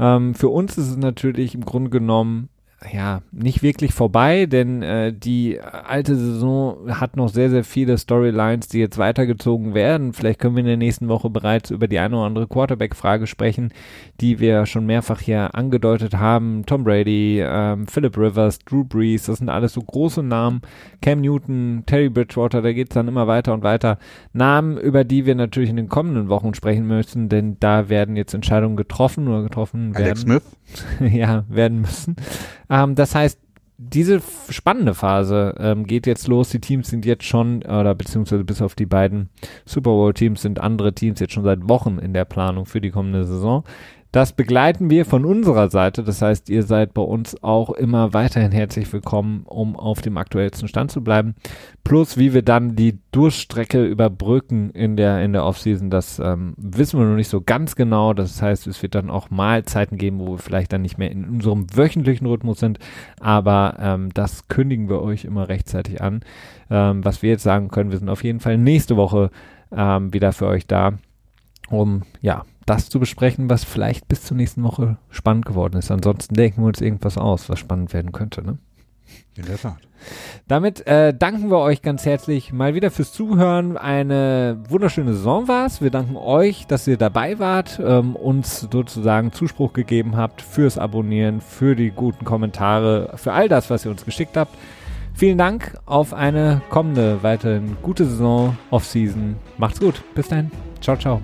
Ähm, für uns ist es natürlich im Grunde genommen ja, nicht wirklich vorbei, denn äh, die alte Saison hat noch sehr, sehr viele Storylines, die jetzt weitergezogen werden. Vielleicht können wir in der nächsten Woche bereits über die eine oder andere Quarterback-Frage sprechen, die wir schon mehrfach hier angedeutet haben. Tom Brady, ähm, Philip Rivers, Drew Brees, das sind alles so große Namen. Cam Newton, Terry Bridgewater, da geht's dann immer weiter und weiter. Namen, über die wir natürlich in den kommenden Wochen sprechen müssen, denn da werden jetzt Entscheidungen getroffen oder getroffen werden. Alex Smith? ja, werden müssen. Ähm, das heißt, diese spannende Phase ähm, geht jetzt los. Die Teams sind jetzt schon, oder beziehungsweise bis auf die beiden Super Bowl-Teams sind andere Teams jetzt schon seit Wochen in der Planung für die kommende Saison. Das begleiten wir von unserer Seite. Das heißt, ihr seid bei uns auch immer weiterhin herzlich willkommen, um auf dem aktuellsten Stand zu bleiben. Plus, wie wir dann die Durchstrecke überbrücken in der, in der Offseason, das ähm, wissen wir noch nicht so ganz genau. Das heißt, es wird dann auch mal Zeiten geben, wo wir vielleicht dann nicht mehr in unserem wöchentlichen Rhythmus sind. Aber ähm, das kündigen wir euch immer rechtzeitig an. Ähm, was wir jetzt sagen können, wir sind auf jeden Fall nächste Woche ähm, wieder für euch da, um ja das zu besprechen, was vielleicht bis zur nächsten Woche spannend geworden ist. Ansonsten denken wir uns irgendwas aus, was spannend werden könnte. Ne? In der Tat. Damit äh, danken wir euch ganz herzlich mal wieder fürs Zuhören. Eine wunderschöne Saison war es. Wir danken euch, dass ihr dabei wart, ähm, uns sozusagen Zuspruch gegeben habt fürs Abonnieren, für die guten Kommentare, für all das, was ihr uns geschickt habt. Vielen Dank auf eine kommende, weiterhin gute Saison, Off-Season. Macht's gut. Bis dahin. Ciao, ciao.